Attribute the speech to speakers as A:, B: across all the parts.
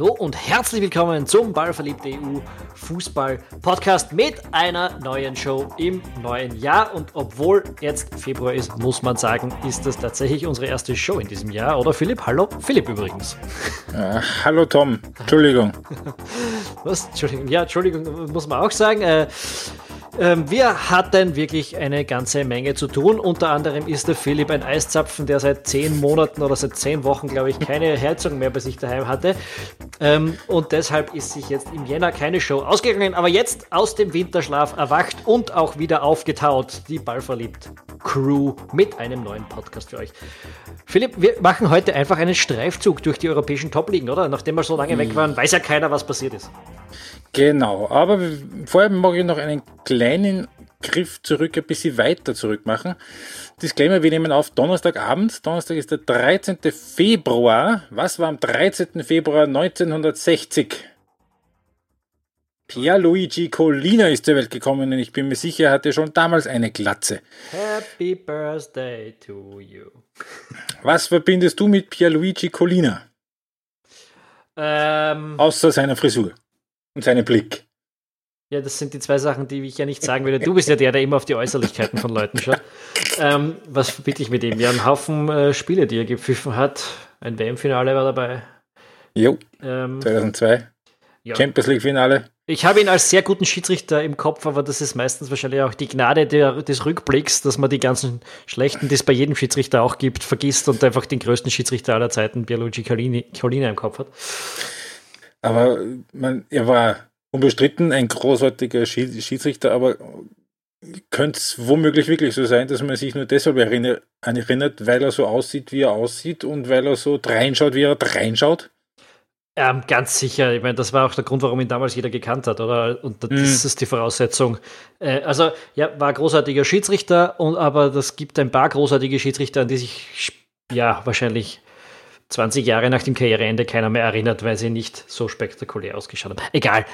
A: Hallo und herzlich willkommen zum Ballverliebte EU Fußball Podcast mit einer neuen Show im neuen Jahr. Und obwohl jetzt Februar ist, muss man sagen, ist das tatsächlich unsere erste Show in diesem Jahr. Oder Philipp? Hallo? Philipp übrigens.
B: Äh, hallo Tom. Entschuldigung.
A: Was? Entschuldigung. Ja, Entschuldigung, muss man auch sagen. Äh, wir hatten wirklich eine ganze Menge zu tun. Unter anderem ist der Philipp ein Eiszapfen, der seit zehn Monaten oder seit zehn Wochen, glaube ich, keine Heizung mehr bei sich daheim hatte. Ähm, und deshalb ist sich jetzt im Jänner keine Show ausgegangen. Aber jetzt aus dem Winterschlaf erwacht und auch wieder aufgetaut die Ballverliebt Crew mit einem neuen Podcast für euch. Philipp, wir machen heute einfach einen Streifzug durch die europäischen Top-Ligen, oder? Nachdem wir so lange weg waren, weiß ja keiner, was passiert ist.
B: Genau, aber vorher mag ich noch einen kleinen Griff zurück, ein bisschen weiter zurück machen. Disclaimer, wir nehmen auf Donnerstagabend. Donnerstag ist der 13. Februar. Was war am 13. Februar 1960? Pierluigi Collina ist zur Welt gekommen und ich bin mir sicher, er hatte schon damals eine Glatze.
A: Happy Birthday to you.
B: Was verbindest du mit Pierluigi Collina?
A: Ähm,
B: Außer seiner Frisur und seinem Blick.
A: Ja, das sind die zwei Sachen, die ich ja nicht sagen würde. Du bist ja der, der immer auf die Äußerlichkeiten von Leuten schaut. Ähm, was verbinde ich mit ihm? Ja, einen Haufen äh, Spiele, die er gepfiffen hat. Ein WM-Finale war dabei.
B: Jo,
A: Ähm,
B: 2002.
A: ja.
B: Champions League-Finale.
A: Ich habe ihn als sehr guten Schiedsrichter im Kopf, aber das ist meistens wahrscheinlich auch die Gnade der, des Rückblicks, dass man die ganzen schlechten, die es bei jedem Schiedsrichter auch gibt, vergisst und einfach den größten Schiedsrichter aller Zeiten, Pierluigi Collini- Collina, im Kopf hat.
B: Aber man, er war unbestritten ein großartiger Schied- Schiedsrichter, aber könnte es womöglich wirklich so sein, dass man sich nur deshalb erinnert, erinnert, weil er so aussieht, wie er aussieht und weil er so reinschaut, wie er reinschaut?
A: Ähm, ganz sicher. Ich meine, das war auch der Grund, warum ihn damals jeder gekannt hat, oder? Und das
B: Mhm.
A: ist die Voraussetzung. Äh, also, ja, war großartiger Schiedsrichter, und, aber das gibt ein paar großartige Schiedsrichter, an die sich, ja, wahrscheinlich 20 Jahre nach dem Karriereende keiner mehr erinnert, weil sie nicht so spektakulär ausgeschaut haben. Egal.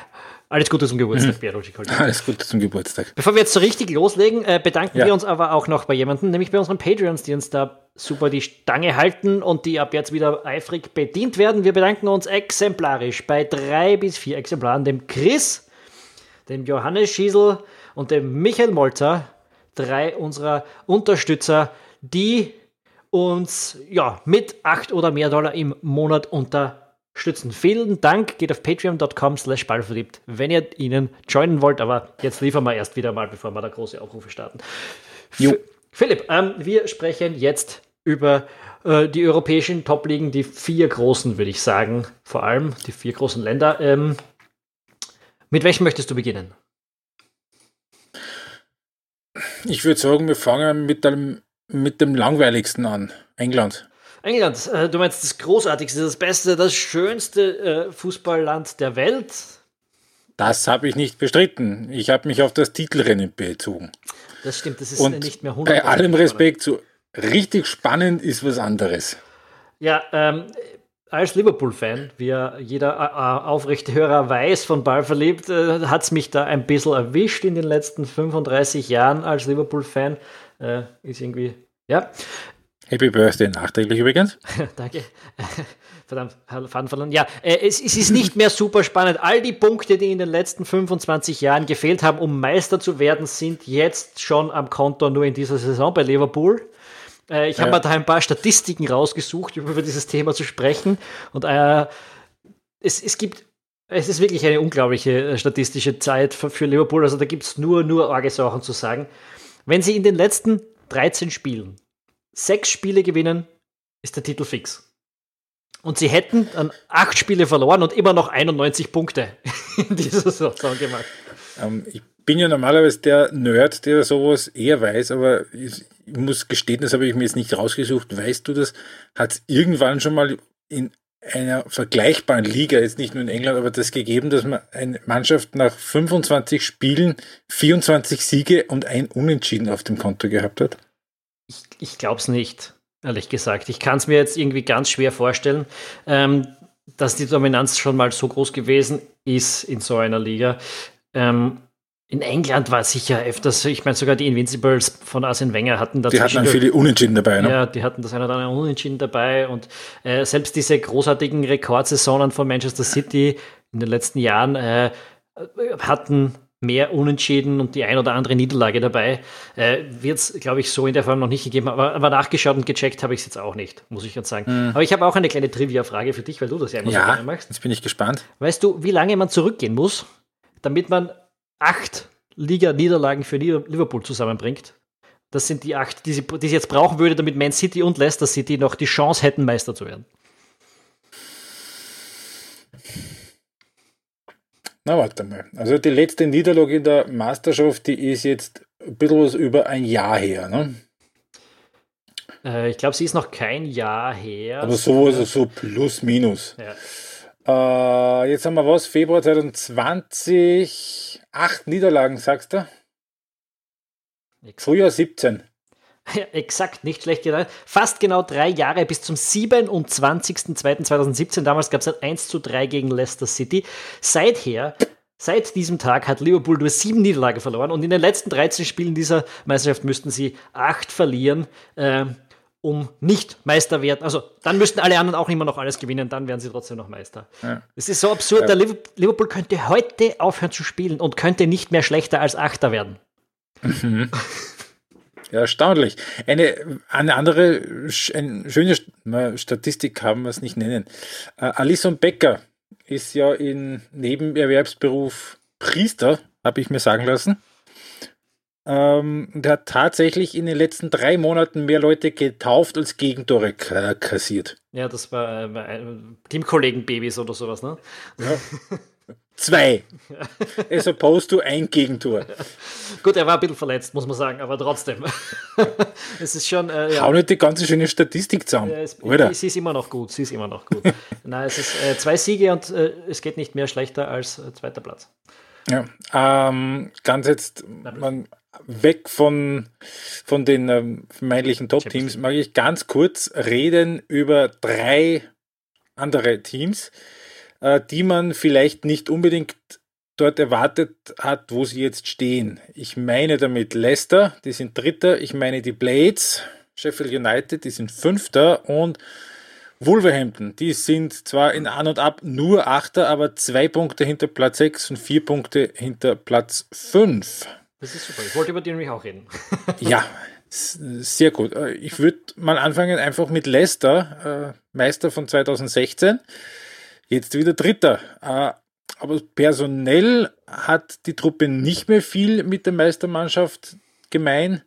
A: Alles Gute zum Geburtstag, Pierluigi Collina.
B: Alles Gute zum Geburtstag.
A: Bevor wir jetzt so richtig loslegen, äh, bedanken
B: Ja.
A: wir uns aber auch noch bei jemandem, nämlich bei unseren Patreons, die uns da super die Stange halten und die ab jetzt wieder eifrig bedient werden. Wir bedanken uns exemplarisch bei drei bis vier Exemplaren, dem Chris, dem Johannes Schiesel und dem Michael Molzer, drei unserer Unterstützer, die uns ja mit acht oder mehr Dollar im Monat unterstützen. Vielen Dank, geht auf patreon.com slash ballverliebt, wenn ihr ihnen joinen wollt, aber jetzt liefern wir erst wieder mal, bevor wir da große Aufrufe starten.
B: Jo.
A: Philipp, ähm, wir sprechen jetzt über äh, die europäischen Top-Ligen, die vier großen, würde ich sagen, vor allem die vier großen Länder. Ähm, mit welchem möchtest du beginnen?
B: Ich würde sagen, wir fangen mit dem, mit dem langweiligsten an. England.
A: England, äh, du meinst das Großartigste, das Beste, das schönste äh, Fußballland der Welt?
B: Das habe ich nicht bestritten. Ich habe mich auf das Titelrennen bezogen.
A: Das stimmt, das ist
B: Und
A: nicht mehr 100%.
B: bei allem Respekt, so richtig spannend ist was anderes.
A: Ja, ähm, als Liverpool-Fan, wie ja jeder äh, äh, aufrechte Hörer weiß, von Ball verliebt, äh, hat es mich da ein bisschen erwischt in den letzten 35 Jahren als Liverpool-Fan. Äh, ist irgendwie, ja,
B: Happy Birthday nachträglich übrigens.
A: danke. Verdammt, Faden verloren. Ja, äh, es, es ist nicht mehr super spannend. All die Punkte, die in den letzten 25 Jahren gefehlt haben, um Meister zu werden, sind jetzt schon am Konto nur in dieser Saison bei Liverpool. Äh, ich habe
B: Ja.
A: mir da ein paar Statistiken rausgesucht, um über dieses Thema zu sprechen. Und äh, es, es gibt, es ist wirklich eine unglaubliche äh, statistische Zeit für, für Liverpool. Also da gibt es nur, nur arge Sachen zu sagen. Wenn sie in den letzten 13 Spielen sechs Spiele gewinnen, ist der Titel fix. Und sie hätten dann acht Spiele verloren und immer noch 91 Punkte in dieser Saison gemacht.
B: Ähm, ich bin ja normalerweise der Nerd, der sowas eher weiß, aber ich, muss gestehen, das habe ich mir jetzt nicht rausgesucht. Weißt du das? Hat es irgendwann schon mal in einer vergleichbaren Liga, jetzt nicht nur in England, aber das gegeben, dass man eine Mannschaft nach 25 Spielen 24 Siege und ein Unentschieden auf dem Konto gehabt hat?
A: Ich, ich glaube es nicht, ehrlich gesagt. Ich kann es mir jetzt irgendwie ganz schwer vorstellen, ähm, dass die Dominanz schon mal so groß gewesen ist in so einer Liga. Ähm, In England war sicher öfters, ich meine sogar die Invincibles von Arsene Wenger hatten
B: da Die hatten dann viele Unentschieden dabei,
A: ne? Ja, die hatten das eine oder andere Unentschieden dabei und äh, selbst diese großartigen Rekordsaisonen von Manchester City in den letzten Jahren äh, hatten mehr Unentschieden und die ein oder andere Niederlage dabei. Äh, Wird es, glaube ich, so in der Form noch nicht gegeben, aber, aber nachgeschaut und gecheckt habe ich es jetzt auch nicht, muss ich ganz sagen. Mhm. Aber ich habe auch eine kleine Trivia-Frage für dich, weil du das ja immer
B: ja, so gerne machst. Jetzt bin ich gespannt.
A: Weißt du, wie lange man zurückgehen muss, damit man acht Liga-Niederlagen für Liverpool zusammenbringt? Das sind die acht, die sie, die sie jetzt brauchen würde, damit Man City und Leicester City noch die Chance hätten, Meister zu werden.
B: Na, warte mal. Also die letzte Niederlage in der Meisterschaft, die ist jetzt ein bisschen was über ein Jahr her, ne?
A: Äh, ich glaube, sie ist noch kein Jahr her.
B: Aber so, also so plus minus. Ja. Äh, jetzt haben wir was? Februar 2020. Acht Niederlagen, sagst du? Frühjahr 17.
A: Ja, exakt, nicht schlecht gedacht. Fast genau drei Jahre bis zum 27.02.2017. Damals gab es ein 1 zu 3 gegen Leicester City. Seither, seit diesem Tag hat Liverpool nur sieben Niederlagen verloren und in den letzten 13 Spielen dieser Meisterschaft müssten sie acht verlieren. Äh, um nicht Meister werden. Also dann müssten alle anderen auch immer noch alles gewinnen, dann wären sie trotzdem noch Meister. Es ja. ist so absurd, ja. der Liverpool könnte heute aufhören zu spielen und könnte nicht mehr schlechter als Achter werden. Mhm.
B: Ja, erstaunlich. Eine, eine andere eine schöne Statistik kann man es nicht nennen. Uh, Alison Becker ist ja in Nebenerwerbsberuf Priester, habe ich mir sagen lassen. Ähm, der hat tatsächlich in den letzten drei Monaten mehr Leute getauft als Gegentore kassiert.
A: Ja, das war äh, Teamkollegen-Babys oder sowas, ne?
B: Ja. Zwei. As opposed to ein Gegentor.
A: Gut, er war ein bisschen verletzt, muss man sagen, aber trotzdem. es ist schon. Äh,
B: ja. Hau nicht die ganze schöne Statistik zusammen. Ja,
A: es, oder? Sie ist immer noch gut, sie ist immer noch gut. Nein, es ist äh, zwei Siege und äh, es geht nicht mehr schlechter als äh, zweiter Platz.
B: Ja, ähm, ganz jetzt man, weg von, von den ähm, vermeintlichen Top-Teams, mag ich ganz kurz reden über drei andere Teams äh, die man vielleicht nicht unbedingt dort erwartet hat, wo sie jetzt stehen. Ich meine damit Leicester, die sind Dritter. Ich meine die Blades, Sheffield United, die sind Fünfter und Wolverhampton, die sind zwar in An und Ab nur Achter, aber zwei Punkte hinter Platz 6 und vier Punkte hinter Platz 5.
A: Das ist super. Ich wollte über die nämlich auch reden.
B: ja, sehr gut. Äh, ich würde mal anfangen einfach mit Leicester, äh, Meister von 2016. Jetzt wieder Dritter. Äh, aber personell hat die Truppe nicht mehr viel mit der Meistermannschaft gemein.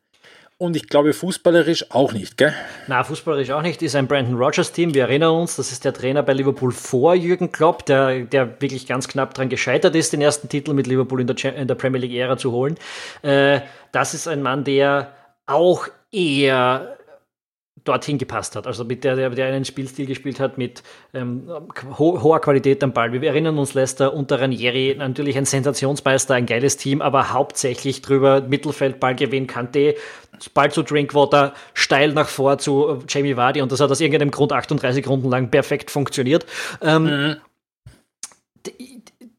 B: Und ich glaube, fußballerisch auch nicht, gell?
A: Na, fußballerisch auch nicht. Ist ein Brandon Rogers Team. Wir erinnern uns, das ist der Trainer bei Liverpool vor Jürgen Klopp, der, der wirklich ganz knapp daran gescheitert ist, den ersten Titel mit Liverpool in der, in der Premier League-Ära zu holen. Äh, das ist ein Mann, der auch eher dorthin gepasst hat. Also mit der, der, einen Spielstil gespielt hat mit ähm, ho hoher Qualität am Ball. Wir erinnern uns Leicester unter Ranieri, natürlich ein Sensationsmeister, ein geiles Team, aber hauptsächlich drüber Mittelfeld, Ballgewinn, Kante, Ball zu Drinkwater, steil nach vor zu äh, Jamie Vardy und das hat aus irgendeinem Grund 38 Runden lang perfekt funktioniert. Ähm, mhm.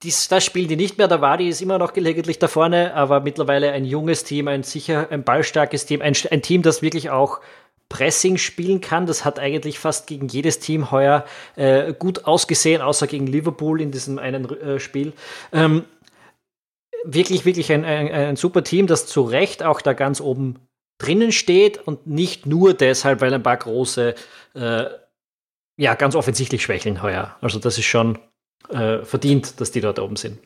A: Dies, das spielen die nicht mehr. Der Wadi ist immer noch gelegentlich da vorne, aber mittlerweile ein junges Team, ein sicher, ein ballstarkes Team, ein, ein Team, das wirklich auch Pressing spielen kann. Das hat eigentlich fast gegen jedes Team heuer äh, gut ausgesehen, außer gegen Liverpool in diesem einen äh, Spiel. Ähm, wirklich, wirklich ein, ein, ein, super Team, das zu Recht auch da ganz oben drinnen steht und nicht nur deshalb, weil ein paar große, äh, ja, ganz offensichtlich schwächeln heuer. Also das ist schon äh, verdient, dass die dort oben sind.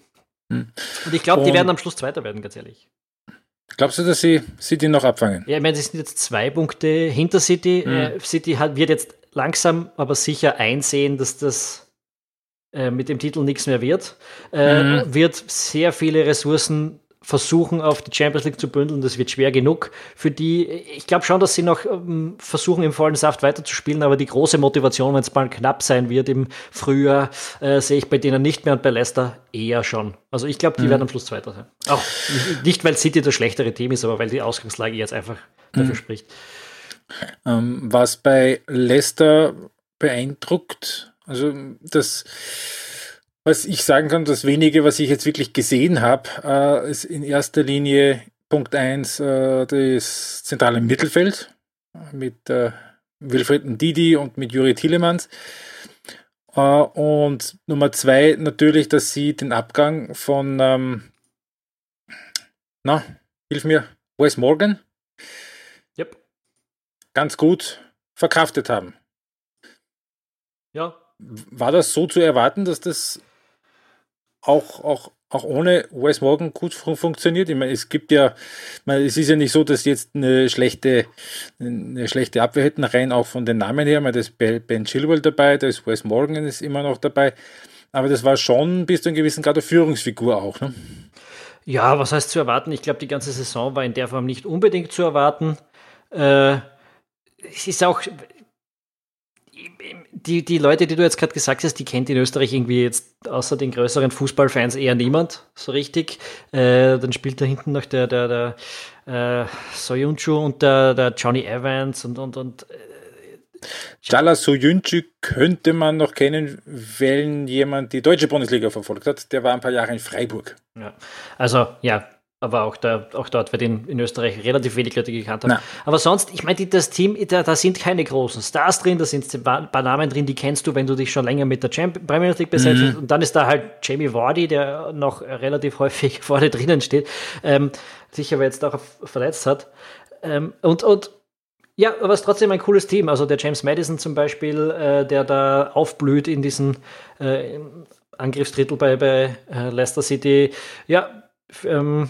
A: Hm. Und ich glaube, die werden am Schluss Zweiter werden, ganz ehrlich.
B: Glaubst du, dass sie City noch abfangen?
A: Ja, ich meine, sie sind jetzt zwei Punkte hinter City. Mhm. Äh, City hat, wird jetzt langsam, aber sicher einsehen, dass das äh, mit dem Titel nichts mehr wird. Äh, mhm. Wird sehr viele Ressourcen versuchen, auf die Champions League zu bündeln. Das wird schwer genug für die. Ich glaube schon, dass sie noch ähm, versuchen, im vollen Saft weiterzuspielen, aber die große Motivation, wenn es mal knapp sein wird im Frühjahr, äh, sehe ich bei denen nicht mehr und bei Leicester eher schon. Also ich glaube, die mhm. werden am Schluss Zweiter sein. Auch nicht, weil City das schlechtere Team ist, aber weil die Ausgangslage jetzt einfach dafür mhm. spricht.
B: Ähm, was bei Leicester beeindruckt, also das Was ich sagen kann, das wenige, was ich jetzt wirklich gesehen habe, äh, ist in erster Linie Punkt 1 äh, das zentrale Mittelfeld mit äh, Wilfried Didi und mit Juri Tielemans. Äh, und Nummer zwei natürlich, dass sie den Abgang von, ähm, na, hilf mir, Wes Morgan.
A: Yep.
B: Ganz gut verkraftet haben.
A: Ja.
B: War das so zu erwarten, dass das auch, auch, auch ohne Wes Morgan gut fun funktioniert. Ich meine, es gibt ja, meine, es ist ja nicht so, dass jetzt eine schlechte, eine schlechte Abwehr hätten, rein auch von den Namen her. da ist Ben Chilwell dabei, da ist Wes Morgan ist immer noch dabei. Aber das war schon bis zu einem gewissen Grad eine Führungsfigur auch. Ne?
A: Ja, was heißt zu erwarten? Ich glaube, die ganze Saison war in der Form nicht unbedingt zu erwarten. Äh, es ist auch, die, die Leute, die du jetzt gerade gesagt hast, die kennt in Österreich irgendwie jetzt außer den größeren Fußballfans eher niemand so richtig. Äh, dann spielt da hinten noch der, der, der äh, Soyuncu und der, der Johnny Evans und, und, und äh,
B: Chala Soyuncu könnte man noch kennen, wenn jemand die deutsche Bundesliga verfolgt hat. Der war ein paar Jahre in Freiburg.
A: Ja. Also ja, aber auch, da, auch dort wird in, in Österreich relativ wenig Leute gekannt haben. Na. Aber sonst, ich meine, das Team, da, da, sind keine großen Stars drin, da sind ein paar Namen drin, die kennst du, wenn du dich schon länger mit der Champions Premier League besetzt. Mhm. Und dann ist da halt Jamie Vardy, der noch relativ häufig vorne drinnen steht, ähm, sich aber jetzt auch verletzt hat. Ähm, und, und ja, aber es ist trotzdem ein cooles Team. Also der James Madison zum Beispiel, äh, der da aufblüht in diesem äh, Angriffsdrittel bei, bei äh, Leicester City. Ja, ähm, äh, äh,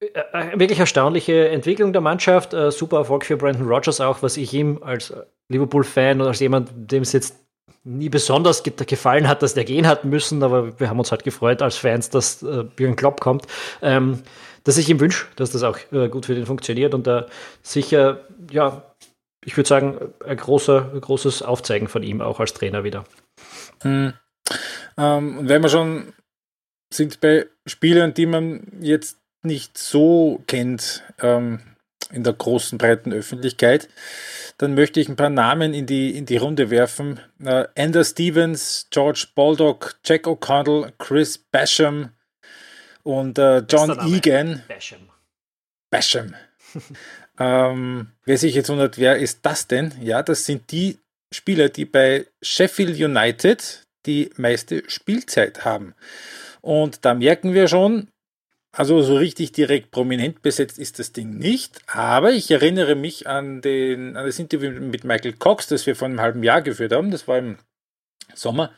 A: wirklich erstaunliche Entwicklung der Mannschaft. Äh, super Erfolg für Brandon Rogers auch, was ich ihm als Liverpool-Fan oder als jemand, dem es jetzt nie besonders gefallen hat, dass der gehen hat müssen, aber wir haben uns halt gefreut als Fans, dass äh, Björn Klopp kommt, ähm, dass ich ihm wünsche, dass das auch äh, gut für den funktioniert und da sicher, ja, ich würde sagen, ein, großer, großes Aufzeigen von ihm auch als Trainer wieder.
B: Hm. Ähm, und wenn wir schon sind bei Spielern, die man jetzt nicht so kennt ähm, in der großen, breiten Öffentlichkeit, dann möchte ich ein paar Namen in die, in die Runde werfen. Äh, Anders Stevens, George Baldock, Jack O'Connell, Chris Basham und äh, John Egan.
A: Basham.
B: Basham. ähm, wer sich jetzt wundert, wer ist das denn? Ja, das sind die Spieler, die bei Sheffield United die meiste Spielzeit haben. Und da merken wir schon, also so richtig direkt prominent besetzt ist das Ding nicht, aber ich erinnere mich an, den, an das Interview mit Michael Cox, das wir vor einem halben Jahr geführt haben, das war im Sommer,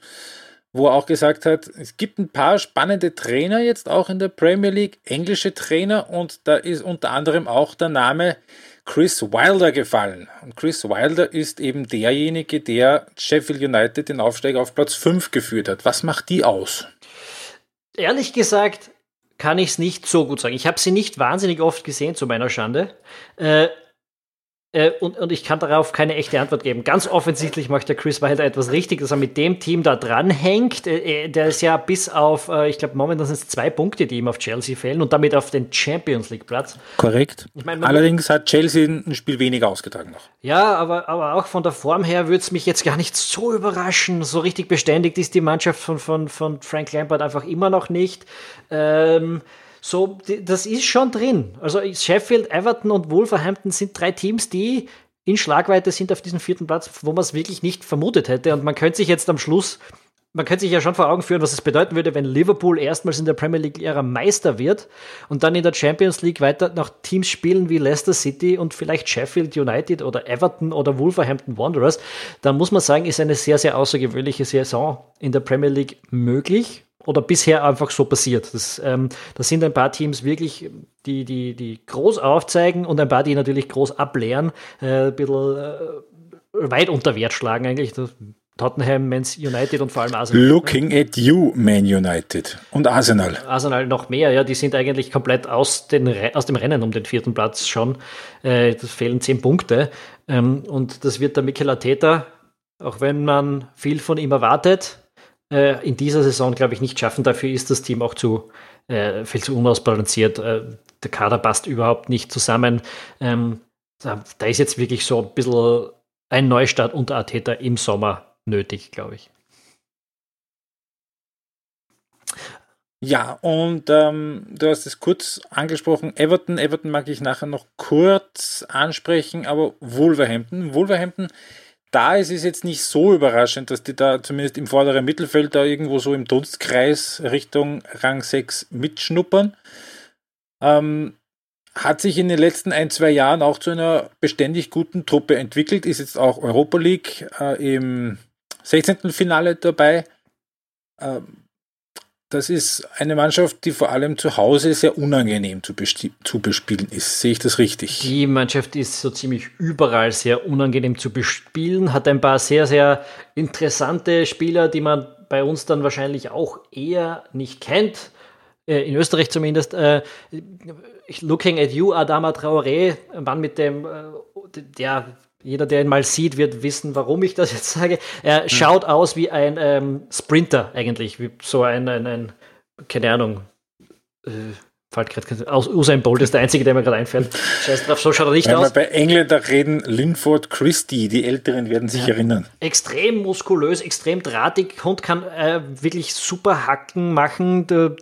B: wo er auch gesagt hat, es gibt ein paar spannende Trainer jetzt auch in der Premier League, englische Trainer und da ist unter anderem auch der Name Chris Wilder gefallen. Und Chris Wilder ist eben derjenige, der Sheffield United den Aufstieg auf Platz 5 geführt hat. Was macht die aus?
A: Ehrlich gesagt, kann ich es nicht so gut sagen. Ich habe sie nicht wahnsinnig oft gesehen, zu meiner Schande. Äh, äh, und, und ich kann darauf keine echte Antwort geben. Ganz offensichtlich macht der Chris Wilder etwas richtig, dass er mit dem Team da dranhängt. Äh, äh der ist ja bis auf, äh, ich glaube, momentan sind es zwei Punkte, die ihm auf Chelsea fehlen und damit auf den Champions League Platz.
B: Korrekt. Ich mein, Allerdings hat Chelsea ein Spiel weniger ausgetragen noch.
A: Ja, aber, aber auch von der Form her würde es mich jetzt gar nicht so überraschen. So richtig beständigt ist die Mannschaft von, von, von Frank Lampard einfach immer noch nicht. Ähm, so, das ist schon drin. Also Sheffield, Everton und Wolverhampton sind drei Teams, die in Schlagweite sind auf diesem vierten Platz, wo man es wirklich nicht vermutet hätte. Und man könnte sich jetzt am Schluss, man könnte sich ja schon vor Augen führen, was es bedeuten würde, wenn Liverpool erstmals in der Premier League-Ära Meister wird und dann in der Champions League weiter noch Teams spielen wie Leicester City und vielleicht Sheffield United oder Everton oder Wolverhampton Wanderers. Dann muss man sagen, ist eine sehr, sehr außergewöhnliche Saison in der Premier League möglich oder bisher einfach so passiert. Das, ähm, das sind ein paar Teams wirklich, die, die, die groß aufzeigen und ein paar, die natürlich groß ableeren, äh, ein bisschen äh, weit unter Wert schlagen eigentlich. Das, Tottenham, Man United und vor allem Arsenal.
B: Looking at you, Man United und Arsenal.
A: Arsenal noch mehr, ja, die sind eigentlich komplett aus, den, aus dem Rennen um den vierten Platz schon. Äh, das fehlen zehn Punkte. Ähm, und das wird der Mikel Arteta, auch wenn man viel von ihm erwartet, äh, in dieser Saison, glaube ich, nicht schaffen. Dafür ist das Team auch zu äh, viel zu unausbalanciert. Äh, der Kader passt überhaupt nicht zusammen. Ähm, da, da, ist jetzt wirklich so ein bisschen ein Neustart unter Ateta im Sommer nötig, glaube ich.
B: Ja, und ähm, du hast es kurz angesprochen, Everton. Everton mag ich nachher noch kurz ansprechen, aber Wolverhampton. Wolverhampton, da ist es jetzt nicht so überraschend, dass die da zumindest im vorderen Mittelfeld da irgendwo so im Dunstkreis Richtung Rang 6 mitschnuppern. Ähm, hat sich in den letzten ein, zwei Jahren auch zu einer beständig guten Truppe entwickelt, ist jetzt auch Europa League äh, im 16. Finale dabei. Ähm, das ist eine Mannschaft, die vor allem zu Hause sehr unangenehm zu, zu, bespielen ist. Sehe ich das richtig?
A: Die Mannschaft ist so ziemlich überall sehr unangenehm zu bespielen, hat ein paar sehr, sehr interessante Spieler, die man bei uns dann wahrscheinlich auch eher nicht kennt. Äh, in Österreich zumindest. Äh, looking at you, Adama Traoré, Mann mit dem, äh, der jeder, der ihn mal sieht, wird wissen, warum ich das jetzt sage. Er hm. schaut aus wie ein ähm, Sprinter eigentlich, wie so ein, ein, ein keine Ahnung, äh, fällt gerade aus Usain Bolt ist der einzige, der mir gerade einfällt. Scheiß drauf, so schaut er nicht
B: Wenn
A: aus.
B: Wenn wir bei Engländer reden, Linford Christie, die Älteren werden sich ja. erinnern.
A: Extrem muskulös, extrem drahtig, Hund kann äh, wirklich super Hacken machen, der,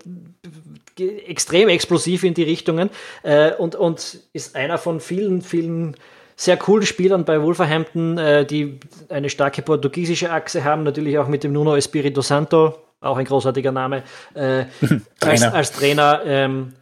A: extrem explosiv in die Richtungen äh, und, und ist einer von vielen, vielen sehr coolen Spielern bei Wolverhampton, äh, die eine starke portugiesische Achse haben, natürlich auch mit dem Nuno Espirito Santo, auch ein großartiger Name, äh, als, als, Trainer ähm,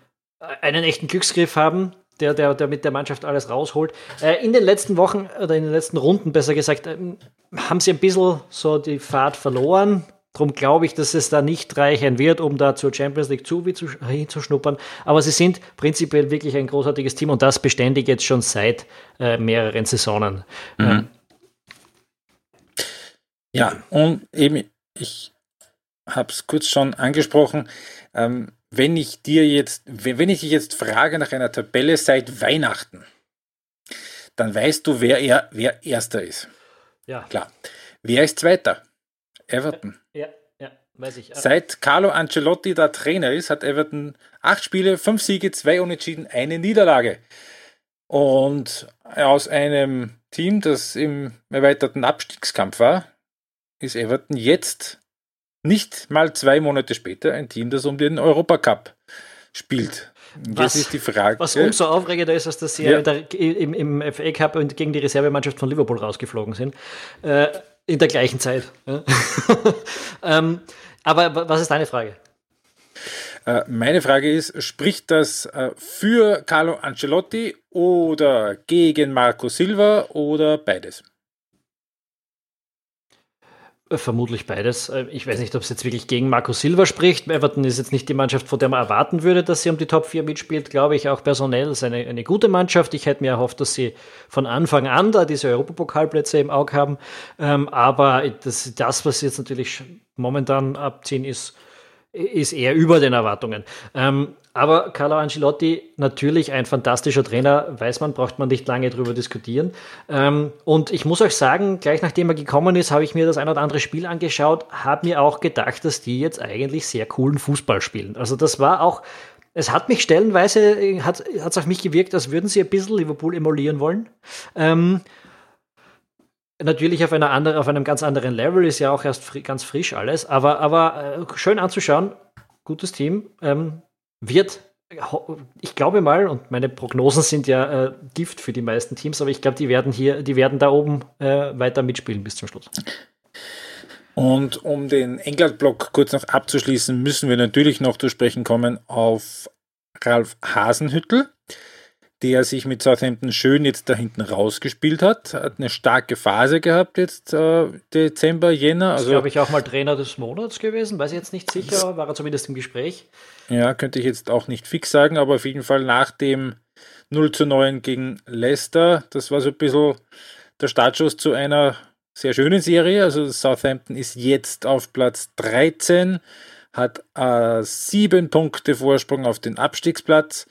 A: einen echten Glücksgriff haben, der, der, der mit der Mannschaft alles rausholt. Äh, in den letzten Wochen oder in den letzten Runden, besser gesagt, ähm, haben sie ein bisschen so die Fahrt verloren. Darum glaube ich, dass es da nicht reichen wird, um da zur Champions League zu, hinzuschnuppern. Aber sie sind prinzipiell wirklich ein großartiges Team und das beständig jetzt schon seit äh, mehreren Saisonen. Mhm. Ähm.
B: Ja, und eben, ich habe es kurz schon angesprochen. Ähm, wenn ich dir jetzt, wenn ich dich jetzt frage nach einer Tabelle seit Weihnachten, dann weißt du, wer er, wer Erster ist.
A: Ja.
B: Klar. Wer ist Zweiter? Everton.
A: Ja, ja, weiß ich.
B: Seit Carlo Ancelotti da Trainer ist, hat Everton acht Spiele, fünf Siege, zwei Unentschieden, eine Niederlage. Und aus einem Team, das im erweiterten Abstiegskampf war, ist Everton jetzt nicht mal zwei Monate später ein Team, das um den Europacup spielt.
A: Was,
B: ist die Frage.
A: Was umso aufregender ist, als dass sie ja. im, im FA Cup gegen die Reservemannschaft von Liverpool rausgeflogen sind. Äh, in der gleichen Zeit. Ja. ähm, aber was ist deine Frage?
B: Äh, meine Frage ist, spricht das äh, für Carlo Ancelotti oder gegen Marco Silva oder beides?
A: Äh, vermutlich beides. Äh, ich weiß nicht, ob es jetzt wirklich gegen Marco Silva spricht. Everton ist jetzt nicht die Mannschaft, von der man erwarten würde, dass sie um die Top 4 mitspielt. Glaube ich auch personell ist eine, eine gute Mannschaft. Ich hätte mir erhofft, dass sie von Anfang an da diese Europapokalplätze im Auge haben. Ähm, aber das, das, was sie jetzt natürlich momentan abziehen, ist ist eher über den Erwartungen. Ähm, aber Carlo Ancelotti, natürlich ein fantastischer Trainer, weiß man, braucht man nicht lange drüber diskutieren. Ähm, und ich muss euch sagen, gleich nachdem er gekommen ist, habe ich mir das ein oder andere Spiel angeschaut, habe mir auch gedacht, dass die jetzt eigentlich sehr coolen Fußball spielen. Also das war auch, es hat mich stellenweise, hat es auf mich gewirkt, als würden sie ein bisschen Liverpool emulieren wollen. Ähm, Natürlich auf, einer andere, auf einem ganz anderen Level, ist ja auch erst fri ganz frisch alles, aber, aber äh, schön anzuschauen, gutes Team, ähm, wird, ich glaube mal, und meine Prognosen sind ja äh, Gift für die meisten Teams, aber ich glaube, die werden hier, die werden da oben äh, weiter mitspielen bis zum Schluss.
B: Und um den England-Block kurz noch abzuschließen, müssen wir natürlich noch zu sprechen kommen auf Ralf Hasenhüttel der sich mit Southampton schön jetzt da hinten rausgespielt hat. Hat eine starke Phase gehabt jetzt äh, Dezember, Jänner.
A: Also, glaube ich, auch mal Trainer des Monats gewesen. Weiß ich jetzt nicht sicher, war er zumindest im Gespräch.
B: Ja, könnte ich jetzt auch nicht fix sagen, aber auf jeden Fall nach dem 0 zu 9 gegen Leicester, das war so ein bisschen der Startschuss zu einer sehr schönen Serie. Also Southampton ist jetzt auf Platz 13, hat äh, sieben Punkte Vorsprung auf den Abstiegsplatz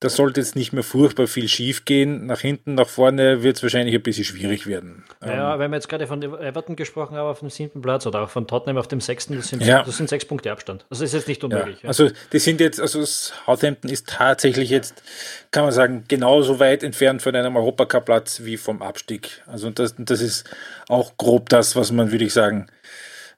B: da sollte jetzt nicht mehr furchtbar viel schief gehen. Nach hinten, nach vorne wird es wahrscheinlich ein bisschen schwierig werden.
A: Ja, ähm, wenn wir jetzt gerade von Everton gesprochen haben auf dem siebten Platz oder auch von Tottenham auf dem sechsten, das sind, ja. das sind sechs Punkte Abstand. Das ist jetzt nicht unmöglich.
B: Ja. Ja. Also die sind jetzt, also Southampton ist tatsächlich jetzt, kann man sagen, genauso weit entfernt von einem Europacup-Platz wie vom Abstieg. Also das, das ist auch grob das, was man, würde ich sagen,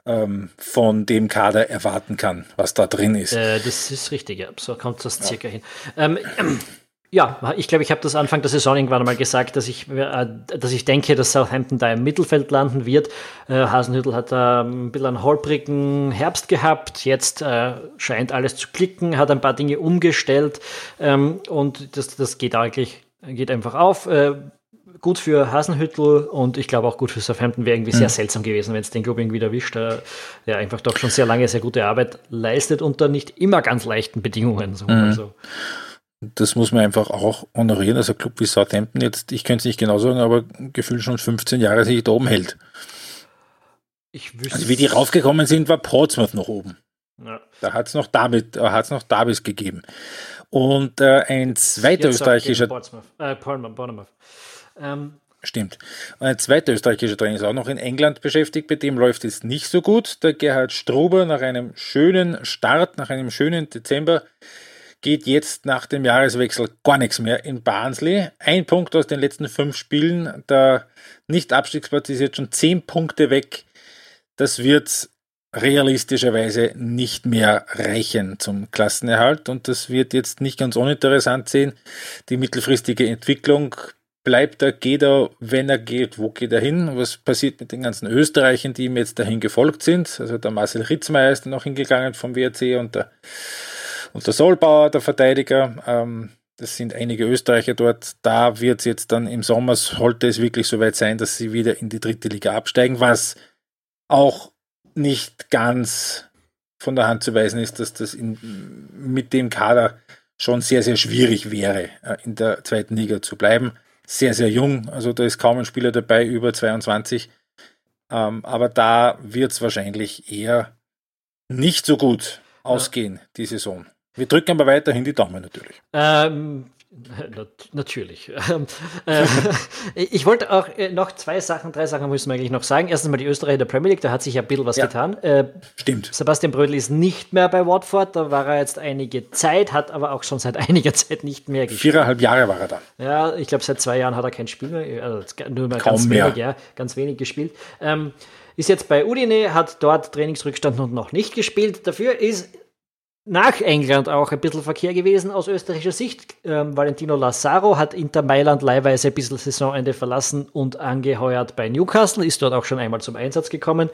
B: ähm, von dem Kader erwarten kann, was da drin ist.
A: Äh, das ist richtig, ja. So kommt das circa ja. hin. Ähm, ähm, ja, ich glaube, ich habe das Anfang der Saison irgendwann mal gesagt, dass ich, äh, dass ich denke, dass Southampton da im Mittelfeld landen wird. Äh, Hasenhüttel hat da ein bisschen einen holprigen Herbst gehabt. Jetzt äh, scheint alles zu klicken, hat ein paar Dinge umgestellt ähm, und das, das geht eigentlich geht einfach auf. Äh, gut für Hasenhüttel und ich glaube auch gut für Southampton wäre irgendwie mhm. sehr seltsam gewesen, wenn es den Club irgendwie erwischt, der, der einfach doch schon sehr lange sehr gute Arbeit leistet unter nicht immer ganz leichten Bedingungen. So. Mhm. Also,
B: das muss man einfach auch honorieren. Also Club wie Southampton jetzt, ich könnte es nicht genau sagen, aber gefühlt schon 15 Jahre sich da oben hält. Ich wüsste also wie die raufgekommen sind, war Portsmouth noch oben. Ja. Da hat es noch damit, hat's noch Davis gegeben. Und äh, ein zweiter jetzt österreichischer. Portsmouth, äh, Bournemouth. Ähm, Stimmt. Und ein zweiter österreichischer Trainer ist auch noch in England beschäftigt, bei dem läuft es nicht so gut. Der Gerhard Struber nach einem schönen Start, nach einem schönen Dezember geht jetzt nach dem Jahreswechsel gar nichts mehr in Barnsley. Ein Punkt aus den letzten fünf Spielen. Der Nicht-Abstiegsplatz ist jetzt schon zehn Punkte weg. Das wird realistischerweise nicht mehr reichen zum Klassenerhalt und das wird jetzt nicht ganz uninteressant sehen. Die mittelfristige Entwicklung bleibt er, geht er, wenn er geht, wo geht er hin? Was passiert mit den ganzen Österreichern, die ihm jetzt dahin gefolgt sind? Also der Marcel Ritzmeier ist noch hingegangen vom WRC und der und der Solbauer, der Verteidiger. Ähm, das sind einige Österreicher dort. Da wird es jetzt dann im Sommer, sollte es wirklich soweit sein, dass sie wieder in die dritte Liga absteigen, was auch nicht ganz von der Hand zu weisen ist, dass das in, mit dem Kader schon sehr, sehr schwierig wäre, äh, in der zweiten Liga zu bleiben. Sehr, sehr jung, also da ist kaum ein Spieler dabei, über 22. Ähm, aber da wird es wahrscheinlich eher nicht so gut ausgehen, ja. die Saison. Wir drücken aber weiterhin die Daumen natürlich.
A: Ähm, natürlich. Ähm, äh, ich wollte auch äh, noch zwei Sachen, drei Sachen müssen wir eigentlich noch sagen. Erstens mal die Österreicher der Premier League, da hat sich ja ein bisschen was ja, getan. Äh,
B: stimmt.
A: Sebastian Brödel ist nicht mehr bei Watford, da war er jetzt einige Zeit, hat aber auch schon seit einiger Zeit nicht mehr
B: gespielt. Viereinhalb Jahre war er da.
A: Ja, ich glaube, seit zwei Jahren hat er kein Spiel mehr, also nur mal Kaum ganz mehr. wenig, ja, ganz wenig gespielt. Ähm, ist jetzt bei Udine, hat dort Trainingsrückstand und noch nicht gespielt. Dafür ist nach England auch ein bisschen Verkehr gewesen aus österreichischer Sicht. Ähm, Valentino Lazzaro hat Inter Mailand leihweise bis Saisonende verlassen und angeheuert bei Newcastle, ist dort auch schon einmal zum Einsatz gekommen.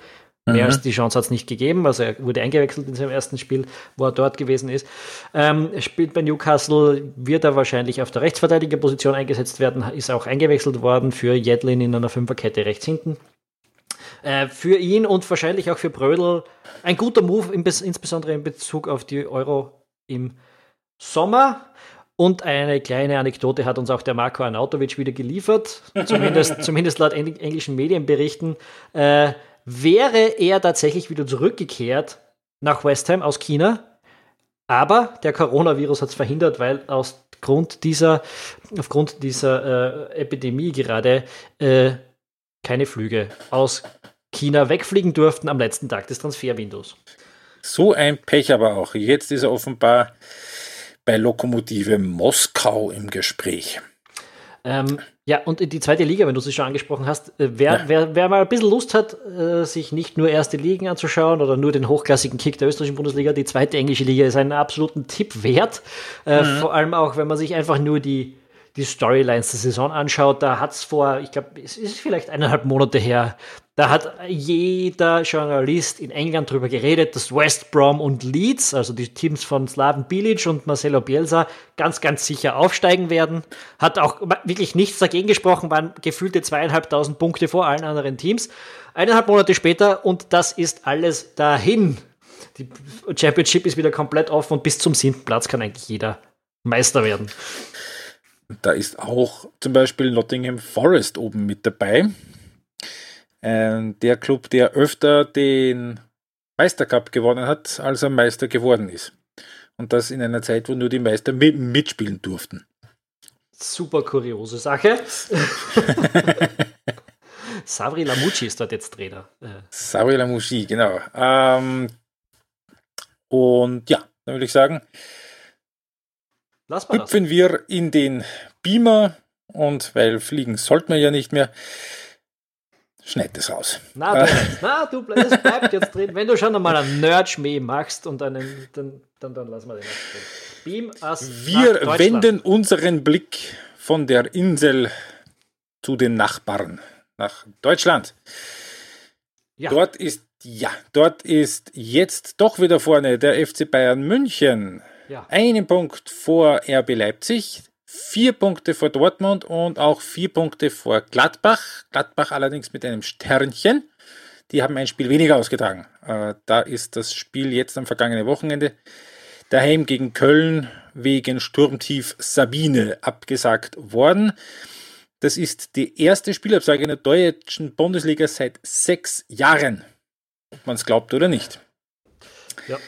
A: Mhm. Mehr als die Chance hat es nicht gegeben. Also er wurde eingewechselt in seinem ersten Spiel, wo er dort gewesen ist. Ähm, spielt bei Newcastle, wird er wahrscheinlich auf der Rechtsverteidigerposition eingesetzt werden, ist auch eingewechselt worden für Jedlin in einer Fünferkette rechts hinten. Äh, für ihn und wahrscheinlich auch für Brödel ein guter Move, insbesondere in Bezug auf die Euro im Sommer. Und eine kleine Anekdote hat uns auch der Marco Arnautovic wieder geliefert, zumindest, zumindest laut englischen Medienberichten. Äh, wäre er tatsächlich wieder zurückgekehrt nach West Ham aus China, aber der Coronavirus hat es verhindert, weil aus Grund dieser, aufgrund dieser äh, Epidemie gerade äh, keine Flüge aus China wegfliegen durften am letzten Tag des Transferwindows.
B: So ein Pech aber auch. Jetzt ist er offenbar bei Lokomotive Moskau im Gespräch.
A: Ähm, ja, und die zweite Liga, wenn du sie schon angesprochen hast, äh, wer, ja. wer, wer mal ein bisschen Lust hat, äh, sich nicht nur erste Ligen anzuschauen oder nur den hochklassigen Kick der österreichischen Bundesliga, die zweite englische Liga ist einen absoluten Tipp wert. Äh, mhm. Vor allem auch, wenn man sich einfach nur die, die Storylines der Saison anschaut, da hat es vor, ich glaube, es ist vielleicht eineinhalb Monate her, da hat jeder Journalist in England darüber geredet, dass West Brom und Leeds, also die Teams von Slaven Bilic und Marcelo Bielsa, ganz, ganz sicher aufsteigen werden. Hat auch wirklich nichts dagegen gesprochen, waren gefühlte zweieinhalbtausend Punkte vor allen anderen Teams. Eineinhalb Monate später und das ist alles dahin. Die Championship ist wieder komplett offen und bis zum siebten Platz kann eigentlich jeder Meister werden.
B: Da ist auch zum Beispiel Nottingham Forest oben mit dabei. Ähm, der Club, der öfter den Meistercup gewonnen hat, als er Meister geworden ist. Und das in einer Zeit, wo nur die Meister mitspielen durften.
A: Super kuriose Sache. Savri Lamucci ist dort jetzt Trainer.
B: Äh. Savri Lamucci, genau. Ähm, und ja, dann würde ich sagen, hüpfen das. wir in den Beamer und weil fliegen sollten wir ja nicht mehr, schneid das raus.
A: Na, du, na, du bleibst, es bleibt jetzt drin. Wenn du schon einmal einen Nerd-Schmäh machst und einen, dann, dann, dann lassen wir den.
B: Beam us Wir wenden unseren Blick von der Insel zu den Nachbarn, nach Deutschland. Ja. Dort ist, ja, dort ist jetzt doch wieder vorne der FC Bayern München. Ja. Einen Punkt vor RB Leipzig, vier Punkte vor Dortmund und auch vier Punkte vor Gladbach. Gladbach allerdings mit einem Sternchen. Die haben ein Spiel weniger ausgetragen. Äh, da ist das Spiel jetzt am vergangenen Wochenende daheim gegen Köln wegen Sturmtief Sabine abgesagt worden. Das ist die erste Spielabsage in der deutschen Bundesliga seit sechs Jahren. Ob man es glaubt oder nicht.
A: Ja.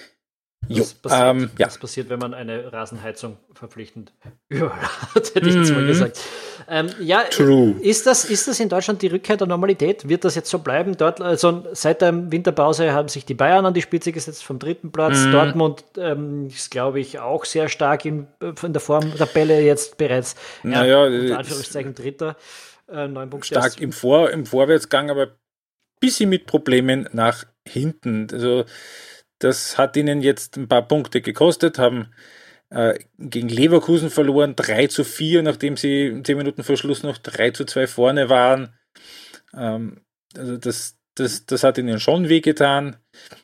A: Was, passiert, ähm, ja. was passiert, wenn man eine Rasenheizung verpflichtend überall hat, hätte ich jetzt mal mhm. gesagt. Ähm, ja, True. Ist das, ist das in Deutschland die Rückkehr der Normalität? Wird das jetzt so bleiben? Dort, also seit der Winterpause haben sich die Bayern an die Spitze gesetzt vom dritten Platz. Mhm. Dortmund ähm, ist, glaube ich, auch sehr stark in, in der Formtabelle jetzt bereits.
B: Naja, ja,
A: unter Anführungszeichen Dritter.
B: Äh, neun Punkte stark im, Vor, im Vorwärtsgang, aber ein bisschen mit Problemen nach hinten. Also das hat ihnen jetzt ein paar Punkte gekostet, haben äh, gegen Leverkusen verloren, 3 zu 4, nachdem sie 10 Minuten vor Schluss noch 3 zu 2 vorne waren. Ähm, also das, das, das hat ihnen schon wehgetan.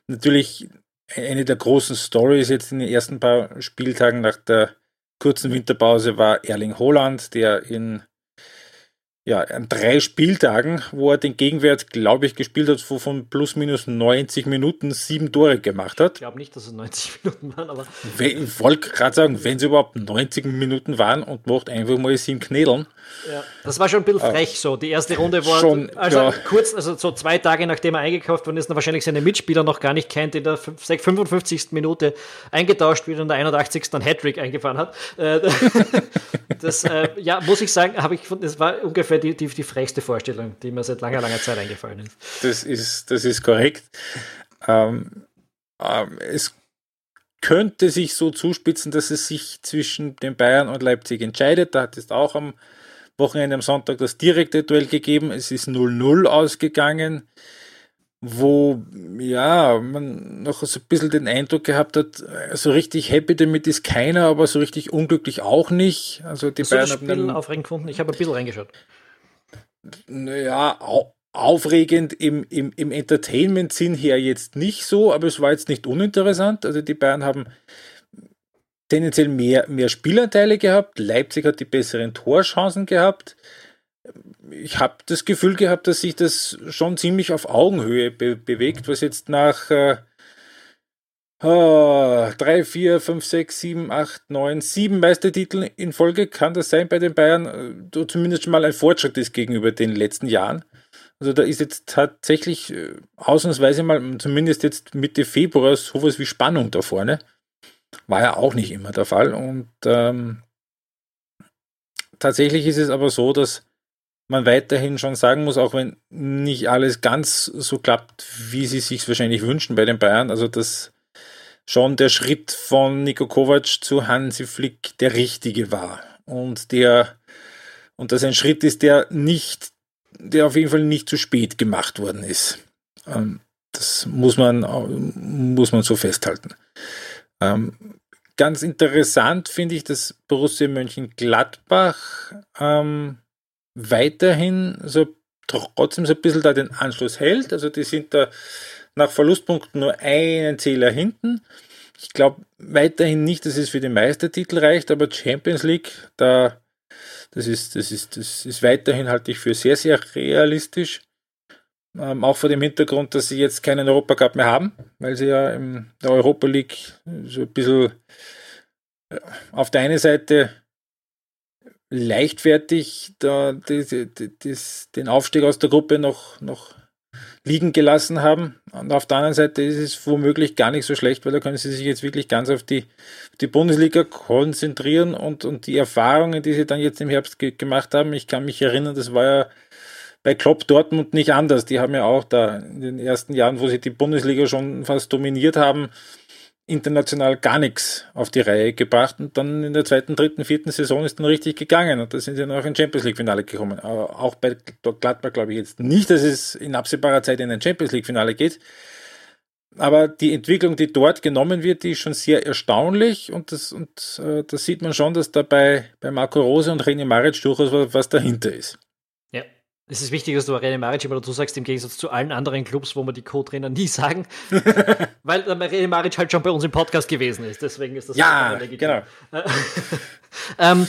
B: Natürlich eine der großen Stories jetzt in den ersten paar Spieltagen nach der kurzen Winterpause war Erling Holland, der in ja, an drei Spieltagen, wo er den Gegenwert, glaube ich, gespielt hat, von plus minus 90 Minuten sieben Tore gemacht hat.
A: Ich glaube nicht, dass es 90 Minuten waren, aber.
B: Ich wollte gerade sagen, wenn es überhaupt 90 Minuten waren und macht einfach mal sieben Knädeln.
A: Ja, das war schon ein bisschen äh, frech so. Die erste Runde war schon, also ja. kurz, also so zwei Tage nachdem er eingekauft worden ist, und wahrscheinlich seine Mitspieler noch gar nicht kennt, in der 55. Minute eingetauscht wird und in der 81. dann Hattrick eingefahren hat. Äh, das, äh, ja, muss ich sagen, habe ich das war ungefähr ungefähr die, die, die frechste Vorstellung, die mir seit langer, langer Zeit eingefallen ist.
B: Das ist, das ist korrekt. Ähm, ähm, es könnte sich so zuspitzen, dass es sich zwischen den Bayern und Leipzig entscheidet. Da hat es auch am Wochenende am Sonntag das direkte Duell gegeben. Es ist 0-0 ausgegangen, wo ja man noch so ein bisschen den Eindruck gehabt hat, so richtig happy damit ist keiner, aber so richtig unglücklich auch nicht. Also die
A: Hast Bayern du das Spiel haben aufregend gefunden. Ich habe ein bisschen reingeschaut
B: naja, aufregend im, im, im Entertainment-Sinn her jetzt nicht so, aber es war jetzt nicht uninteressant. Also die Bayern haben tendenziell mehr, mehr Spielanteile gehabt. Leipzig hat die besseren Torchancen gehabt. Ich habe das Gefühl gehabt, dass sich das schon ziemlich auf Augenhöhe be bewegt, was jetzt nach äh, 3, 4, 5, 6, 7, 8, 9, 7 Meistertitel in Folge kann das sein bei den Bayern, äh, zumindest mal ein Fortschritt ist gegenüber den letzten Jahren. Also da ist jetzt tatsächlich äh, ausnahmsweise mal, zumindest jetzt Mitte Februar, sowas wie Spannung da vorne. War ja auch nicht immer der Fall. Und ähm, tatsächlich ist es aber so, dass man weiterhin schon sagen muss, auch wenn nicht alles ganz so klappt, wie sie sich wahrscheinlich wünschen bei den Bayern, also das schon der Schritt von Niko Kovac zu Hansi Flick der richtige war. Und der, und das ein Schritt ist, der nicht, der auf jeden Fall nicht zu spät gemacht worden ist. Ähm, das muss man, muss man so festhalten. Ähm, ganz interessant finde ich, dass Borussia Mönchengladbach ähm, weiterhin so trotzdem so ein bisschen da den Anschluss hält. Also die sind da nach Verlustpunkten nur einen Zähler hinten. Ich glaube weiterhin nicht, dass es für den Meistertitel reicht, aber Champions League, da, das ist, das ist, das ist weiterhin halte ich für sehr, sehr realistisch. Ähm, auch vor dem Hintergrund, dass sie jetzt keinen Europacup mehr haben, weil sie ja in der Europa League so ein bisschen äh, auf der einen Seite leichtfertig da, die, die, die, den Aufstieg aus der Gruppe noch, noch liegen gelassen haben. Und auf der anderen Seite ist es womöglich gar nicht so schlecht, weil da können sie sich jetzt wirklich ganz auf die, die Bundesliga konzentrieren und, und die Erfahrungen, die sie dann jetzt im Herbst ge gemacht haben. Ich kann mich erinnern, das war ja bei Klopp Dortmund nicht anders. Die haben ja auch da in den ersten Jahren, wo sie die Bundesliga schon fast dominiert haben, international gar nichts auf die Reihe gebracht und dann in der zweiten, dritten, vierten Saison ist dann richtig gegangen und da sind sie dann auch in Champions League Finale gekommen. Aber auch bei Gladbach glaube ich jetzt nicht, dass es in absehbarer Zeit in ein Champions League Finale geht. Aber die Entwicklung, die dort genommen wird, die ist schon sehr erstaunlich und das, und, äh, das sieht man schon, dass da bei, bei Marco Rose und René Maric durchaus was, was dahinter ist.
A: Es ist wichtig, dass du René Maric immer dazu sagst, im Gegensatz zu allen anderen Clubs, wo wir die Co-Trainer nie sagen, weil René Maric halt schon bei uns im Podcast gewesen ist. Deswegen ist das
B: ja, genau.
A: ähm,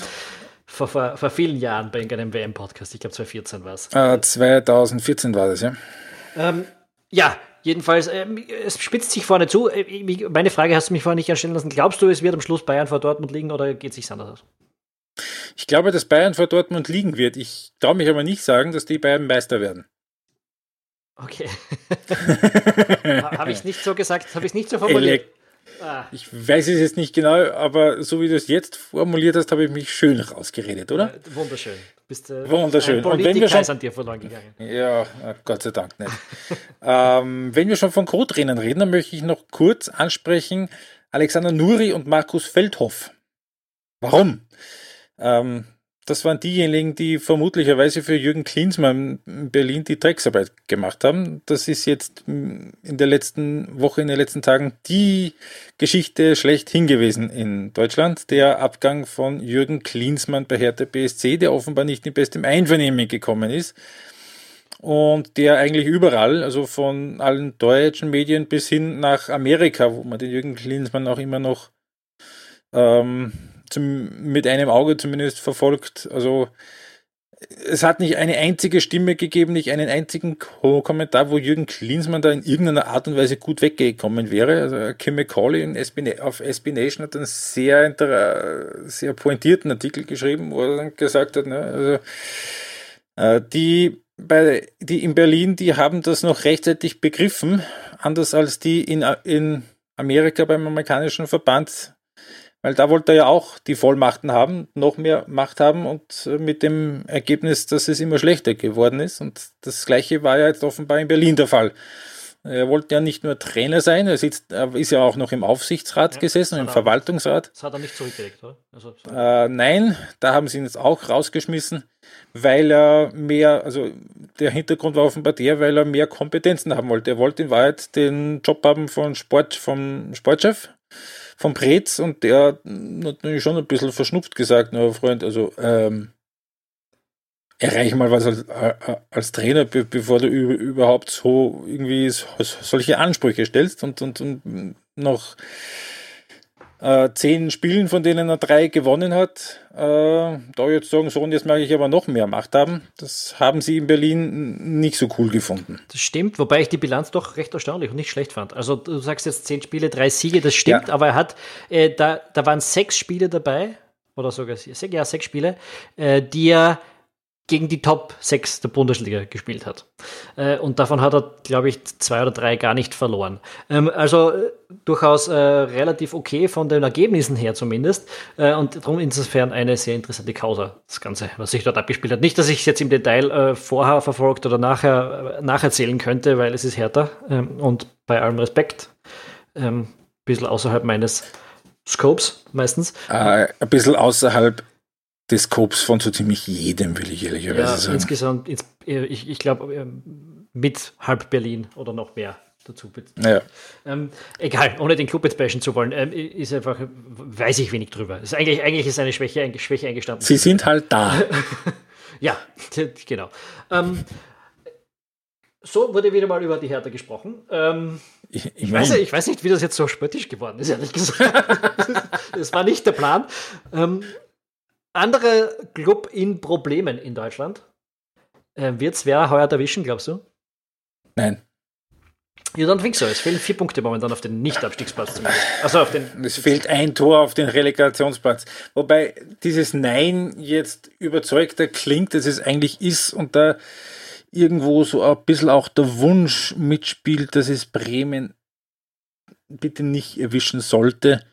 A: vor, vor, vor, vielen Jahren bei einem WM-Podcast, ich glaube 2014 war es.
B: Äh, 2014 war das, ja.
A: Ähm, ja, jedenfalls, äh, es spitzt sich vorne zu. Äh, meine Frage hast du mich vorher nicht erstellen lassen. Glaubst du, es wird am Schluss Bayern vor Dortmund liegen oder geht es sich anders aus?
B: Ich glaube, dass Bayern vor Dortmund liegen wird. Ich traue mich aber nicht sagen, dass die beiden Meister werden.
A: Okay. habe ich nicht so gesagt, habe ich nicht so formuliert.
B: Ah. Ich weiß es jetzt nicht genau, aber so wie du es jetzt formuliert hast, habe ich mich schön rausgeredet, oder?
A: Ja, wunderschön. Bist
B: äh, Wunderschön.
A: Und wenn wir schon, an dir verloren gegangen.
B: Ja, Gott sei Dank nicht. ähm, wenn wir schon von Co-Trainern reden, dann möchte ich noch kurz ansprechen Alexander Nuri und Markus Feldhoff. Warum? Ähm, das waren diejenigen, die vermutlicherweise für Jürgen Klinsmann in Berlin die Drecksarbeit gemacht haben. Das ist jetzt in der letzten Woche, in den letzten Tagen die Geschichte schlecht hingewiesen in Deutschland. Der Abgang von Jürgen Klinsmann bei Hertha BSC, der offenbar nicht in bestem Einvernehmen gekommen ist. Und der eigentlich überall, also von allen deutschen Medien bis hin nach Amerika, wo man den Jürgen Klinsmann auch immer noch ähm, zum, mit einem Auge zumindest verfolgt. Also es hat nicht eine einzige Stimme gegeben, nicht einen einzigen Kommentar, wo Jürgen Klinsmann da in irgendeiner Art und Weise gut weggekommen wäre. Also Kim McCauley auf SB Nation hat einen sehr, sehr pointierten Artikel geschrieben, wo er dann gesagt hat, ne, also, äh, die bei, die in Berlin, die haben das noch rechtzeitig begriffen, anders als die in, in Amerika beim amerikanischen Verband weil da wollte er ja auch die Vollmachten haben, noch mehr Macht haben und äh, mit dem Ergebnis, dass es immer schlechter geworden ist. Und das Gleiche war ja jetzt offenbar in Berlin der Fall. Er wollte ja nicht nur Trainer sein, er, sitzt, er ist ja auch noch im Aufsichtsrat ja, gesessen, im Verwaltungsrat.
A: Das hat er nicht zurückgelegt, oder?
B: Also, äh, nein, da haben sie ihn jetzt auch rausgeschmissen, weil er mehr, also der Hintergrund war offenbar der, weil er mehr Kompetenzen haben wollte. Er wollte in Wahrheit den Job haben von Sport, vom Sportchef vom Pretz und der hat natürlich schon ein bisschen verschnupft gesagt, na Freund, also ähm, erreich mal was als, als Trainer, bevor du überhaupt so irgendwie solche Ansprüche stellst und, und, und noch äh, zehn Spielen, von denen er drei gewonnen hat, äh, da jetzt sagen, so und jetzt mag ich aber noch mehr Macht haben, das haben sie in Berlin nicht so cool gefunden.
A: Das stimmt, wobei ich die Bilanz doch recht erstaunlich und nicht schlecht fand. Also du sagst jetzt zehn Spiele, drei Siege, das stimmt, ja. aber er hat, äh, da, da waren sechs Spiele dabei, oder sogar ja, sechs Spiele, äh, die er gegen die Top 6 der Bundesliga gespielt hat. Äh, und davon hat er, glaube ich, zwei oder drei gar nicht verloren. Ähm, also äh, durchaus äh, relativ okay von den Ergebnissen her zumindest. Äh, und darum insofern eine sehr interessante Causa, das Ganze, was sich dort abgespielt hat. Nicht, dass ich es jetzt im Detail äh, vorher verfolgt oder nachher äh, nacherzählen könnte, weil es ist härter. Ähm, und bei allem Respekt, ähm, ein bisschen außerhalb meines Scopes meistens.
B: ein bisschen außerhalb des Scopes von so ziemlich jedem, will ich ehrlicherweise ja, sagen.
A: Insgesamt, ich, ich glaube, ähm, mit halb Berlin oder noch mehr dazu.
B: Ja.
A: Ähm, egal, ohne den Club jetzt bashen zu wollen, ähm, ist einfach, weiß ich wenig drüber. Ist eigentlich, eigentlich ist eine Schwäche, Schwäche eingestanden.
B: Sie sind halt da.
A: ja, genau. Ähm, so wurde wieder mal über die Hertha gesprochen. Ähm, ich, ich, ich, weiß, ich, weiß, nicht, wie das jetzt so spöttisch geworden ist, ehrlich gesagt. das war nicht der Plan. Andere Club in Problemen in Deutschland. Äh, Wird es wer heuer erwischen, glaubst du?
B: Nein.
A: Ja, dann fix so. Es fehlen vier Punkte momentan auf den Nicht-Abstiegsplatz zumindest. Also auf den.
B: Es fehlt ein Tor auf den Relegationsplatz. Wobei dieses Nein jetzt überzeugter klingt, als es eigentlich ist und da irgendwo so ein bisschen auch der Wunsch mitspielt, dass es Bremen bitte nicht erwischen sollte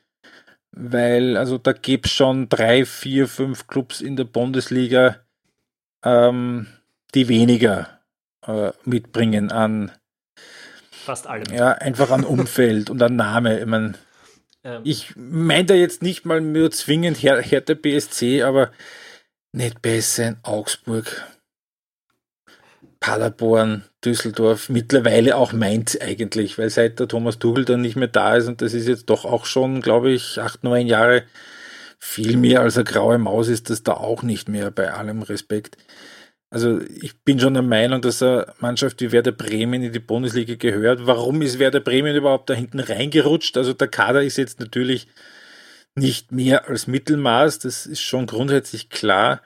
B: weil also da gibt es schon drei, vier, fünf Clubs in der Bundesliga, ähm, die weniger äh, mitbringen an
A: fast allem.
B: Ja, einfach an Umfeld und an Name. Ich meine, Ähm, ich meine da jetzt nicht mal nur zwingend Her Hertha BSC, aber nicht besser in Augsburg, Paderborn, Düsseldorf, mittlerweile auch Mainz eigentlich, weil seit der Thomas Tuchel dann nicht mehr da ist und das ist jetzt doch auch schon, glaube ich, acht, neun Jahre viel mehr als eine graue Maus ist das da auch nicht mehr, bei allem Respekt. Also ich bin schon der Meinung, dass eine Mannschaft wie Werder Bremen in die Bundesliga gehört. Warum ist Werder Bremen überhaupt da hinten reingerutscht? Also der Kader ist jetzt natürlich nicht mehr als Mittelmaß, das ist schon grundsätzlich klar.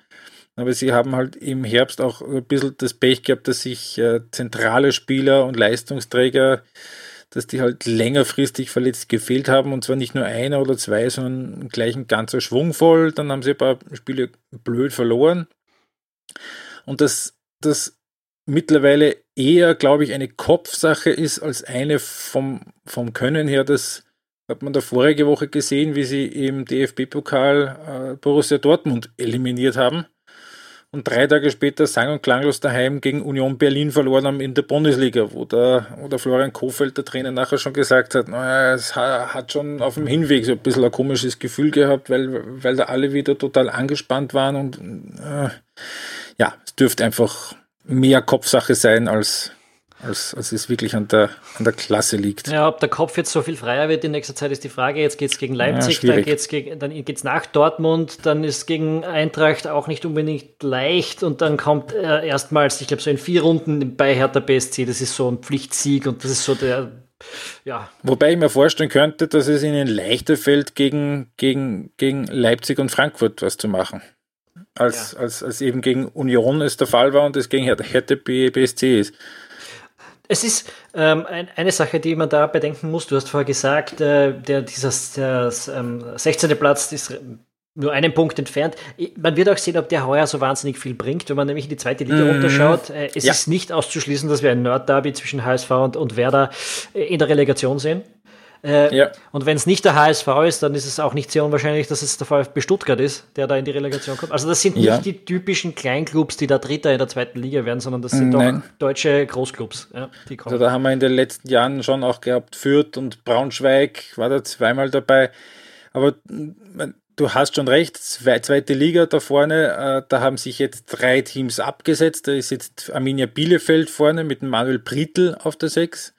B: Aber sie haben halt im Herbst auch ein bisschen das Pech gehabt, dass sich äh, zentrale Spieler und Leistungsträger, dass die halt längerfristig verletzt gefehlt haben und zwar nicht nur einer oder zwei, sondern gleich ein ganzer Schwung voll. Dann haben sie ein paar Spiele blöd verloren. Und dass das mittlerweile eher, glaube ich, eine Kopfsache ist als eine vom, vom Können her. Das hat man da vorige Woche gesehen, wie sie im DFB-Pokal äh, Borussia Dortmund eliminiert haben und drei Tage später sang- und klanglos daheim gegen Union Berlin verloren haben in der Bundesliga, wo der, wo der Florian Kofeld, der Trainer, nachher schon gesagt hat, naja, es hat schon auf dem Hinweg so ein bisschen ein komisches Gefühl gehabt, weil, weil da alle wieder total angespannt waren und äh, ja, es dürfte einfach mehr Kopfsache sein als, als, als es wirklich an der, an der Klasse liegt.
A: Ja, ob der Kopf jetzt so viel freier wird in nächster Zeit, ist die Frage. Jetzt geht es gegen Leipzig, ja, dann geht es dann geht's nach Dortmund, dann ist gegen Eintracht auch nicht unbedingt leicht und dann kommt äh, erstmals, ich glaube, so in vier Runden bei Hertha BSC, das ist so ein Pflichtsieg und das ist so der, ja.
B: Wobei ich mir vorstellen könnte, dass es ihnen leichter fällt, gegen, gegen, gegen Leipzig und Frankfurt was zu machen als, ja. als, als eben gegen Union es der Fall war und es gegen Hertha BSC ist.
A: Es ist ähm, ein, eine Sache, die man da bedenken muss. Du hast vorher gesagt, äh, der, dieses der, ähm, 16. Platz ist nur einen Punkt entfernt. Man wird auch sehen, ob der heuer so wahnsinnig viel bringt. Wenn man nämlich in die zweite Liga mhm. runterschaut, äh, es ja. ist nicht auszuschließen, dass wir ein Nord-Derby zwischen HSV und, und Werder äh, in der Relegation sehen. Äh, ja. Und wenn es nicht der HSV ist, dann ist es auch nicht sehr unwahrscheinlich, dass es der VfB Stuttgart ist, der da in die Relegation kommt. Also das sind ja. nicht die typischen Kleinclubs, die da Dritter in der zweiten Liga werden, sondern das sind Nein. doch deutsche Großclubs. Ja,
B: also da haben wir in den letzten Jahren schon auch gehabt, Fürth und Braunschweig war da zweimal dabei. Aber du hast schon recht, zweite Liga da vorne, äh, da haben sich jetzt drei Teams abgesetzt. Da ist jetzt Arminia Bielefeld vorne mit Manuel Brietl auf der Sechs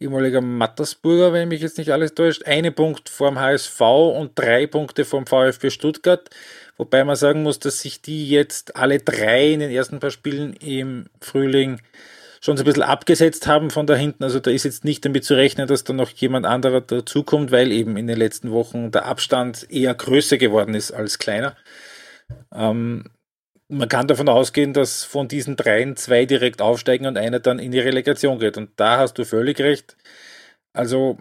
B: ehemaliger Mattersburger, wenn mich jetzt nicht alles täuscht, eine Punkt vorm HSV und drei Punkte vom VfB Stuttgart. Wobei man sagen muss, dass sich die jetzt alle drei in den ersten paar Spielen im Frühling schon so ein bisschen abgesetzt haben von da hinten. Also da ist jetzt nicht damit zu rechnen, dass da noch jemand anderer dazukommt, weil eben in den letzten Wochen der Abstand eher größer geworden ist als kleiner. Ähm, man kann davon ausgehen, dass von diesen dreien zwei direkt aufsteigen und einer dann in die Relegation geht. Und da hast du völlig recht. Also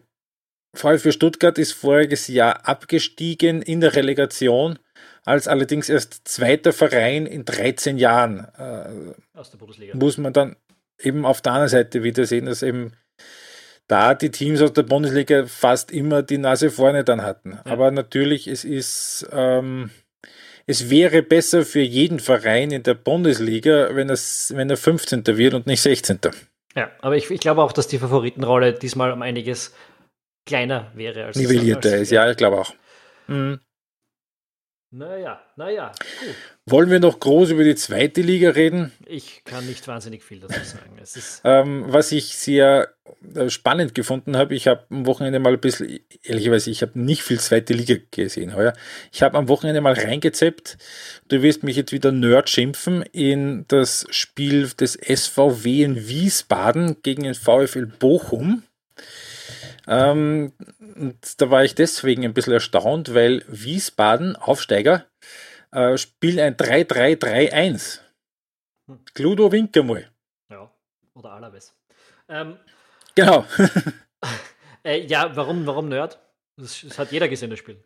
B: VfB Stuttgart ist voriges Jahr abgestiegen in der Relegation, als allerdings erst zweiter Verein in 13 Jahren. Äh, Aus der Bundesliga. Muss man dann eben auf der anderen Seite wieder sehen, dass eben da die Teams aus der Bundesliga fast immer die Nase vorne dann hatten. Ja. Aber natürlich, es ist. Ähm, es wäre besser für jeden Verein in der Bundesliga, wenn, es, wenn er 15. wird und nicht 16.
A: Ja, aber ich, ich glaube auch, dass die Favoritenrolle diesmal um einiges kleiner wäre.
B: Als Nivellierter ist, ja, ich glaube auch.
A: Mhm. Naja, naja.
B: Gut. Wollen wir noch groß über die zweite Liga reden?
A: Ich kann nicht wahnsinnig viel dazu sagen.
B: ähm, was ich sehr äh, spannend gefunden habe, ich habe am Wochenende mal ein bisschen, ehrlicherweise, ich habe nicht viel zweite Liga gesehen heuer. Ich habe am Wochenende mal reingezeppt. Du wirst mich jetzt wieder Nerd schimpfen in das Spiel des SVW in Wiesbaden gegen den VfL Bochum. Ähm, und da war ich deswegen ein bisschen erstaunt, weil Wiesbaden, Aufsteiger, äh, spielt ein 3-3-3-1. Hm. Cludo winkt einmal.
A: Ja, oder Alaves. Ähm,
B: genau.
A: äh, ja, warum, warum Nerd? Das, das, hat jeder gesehen, das Spiel.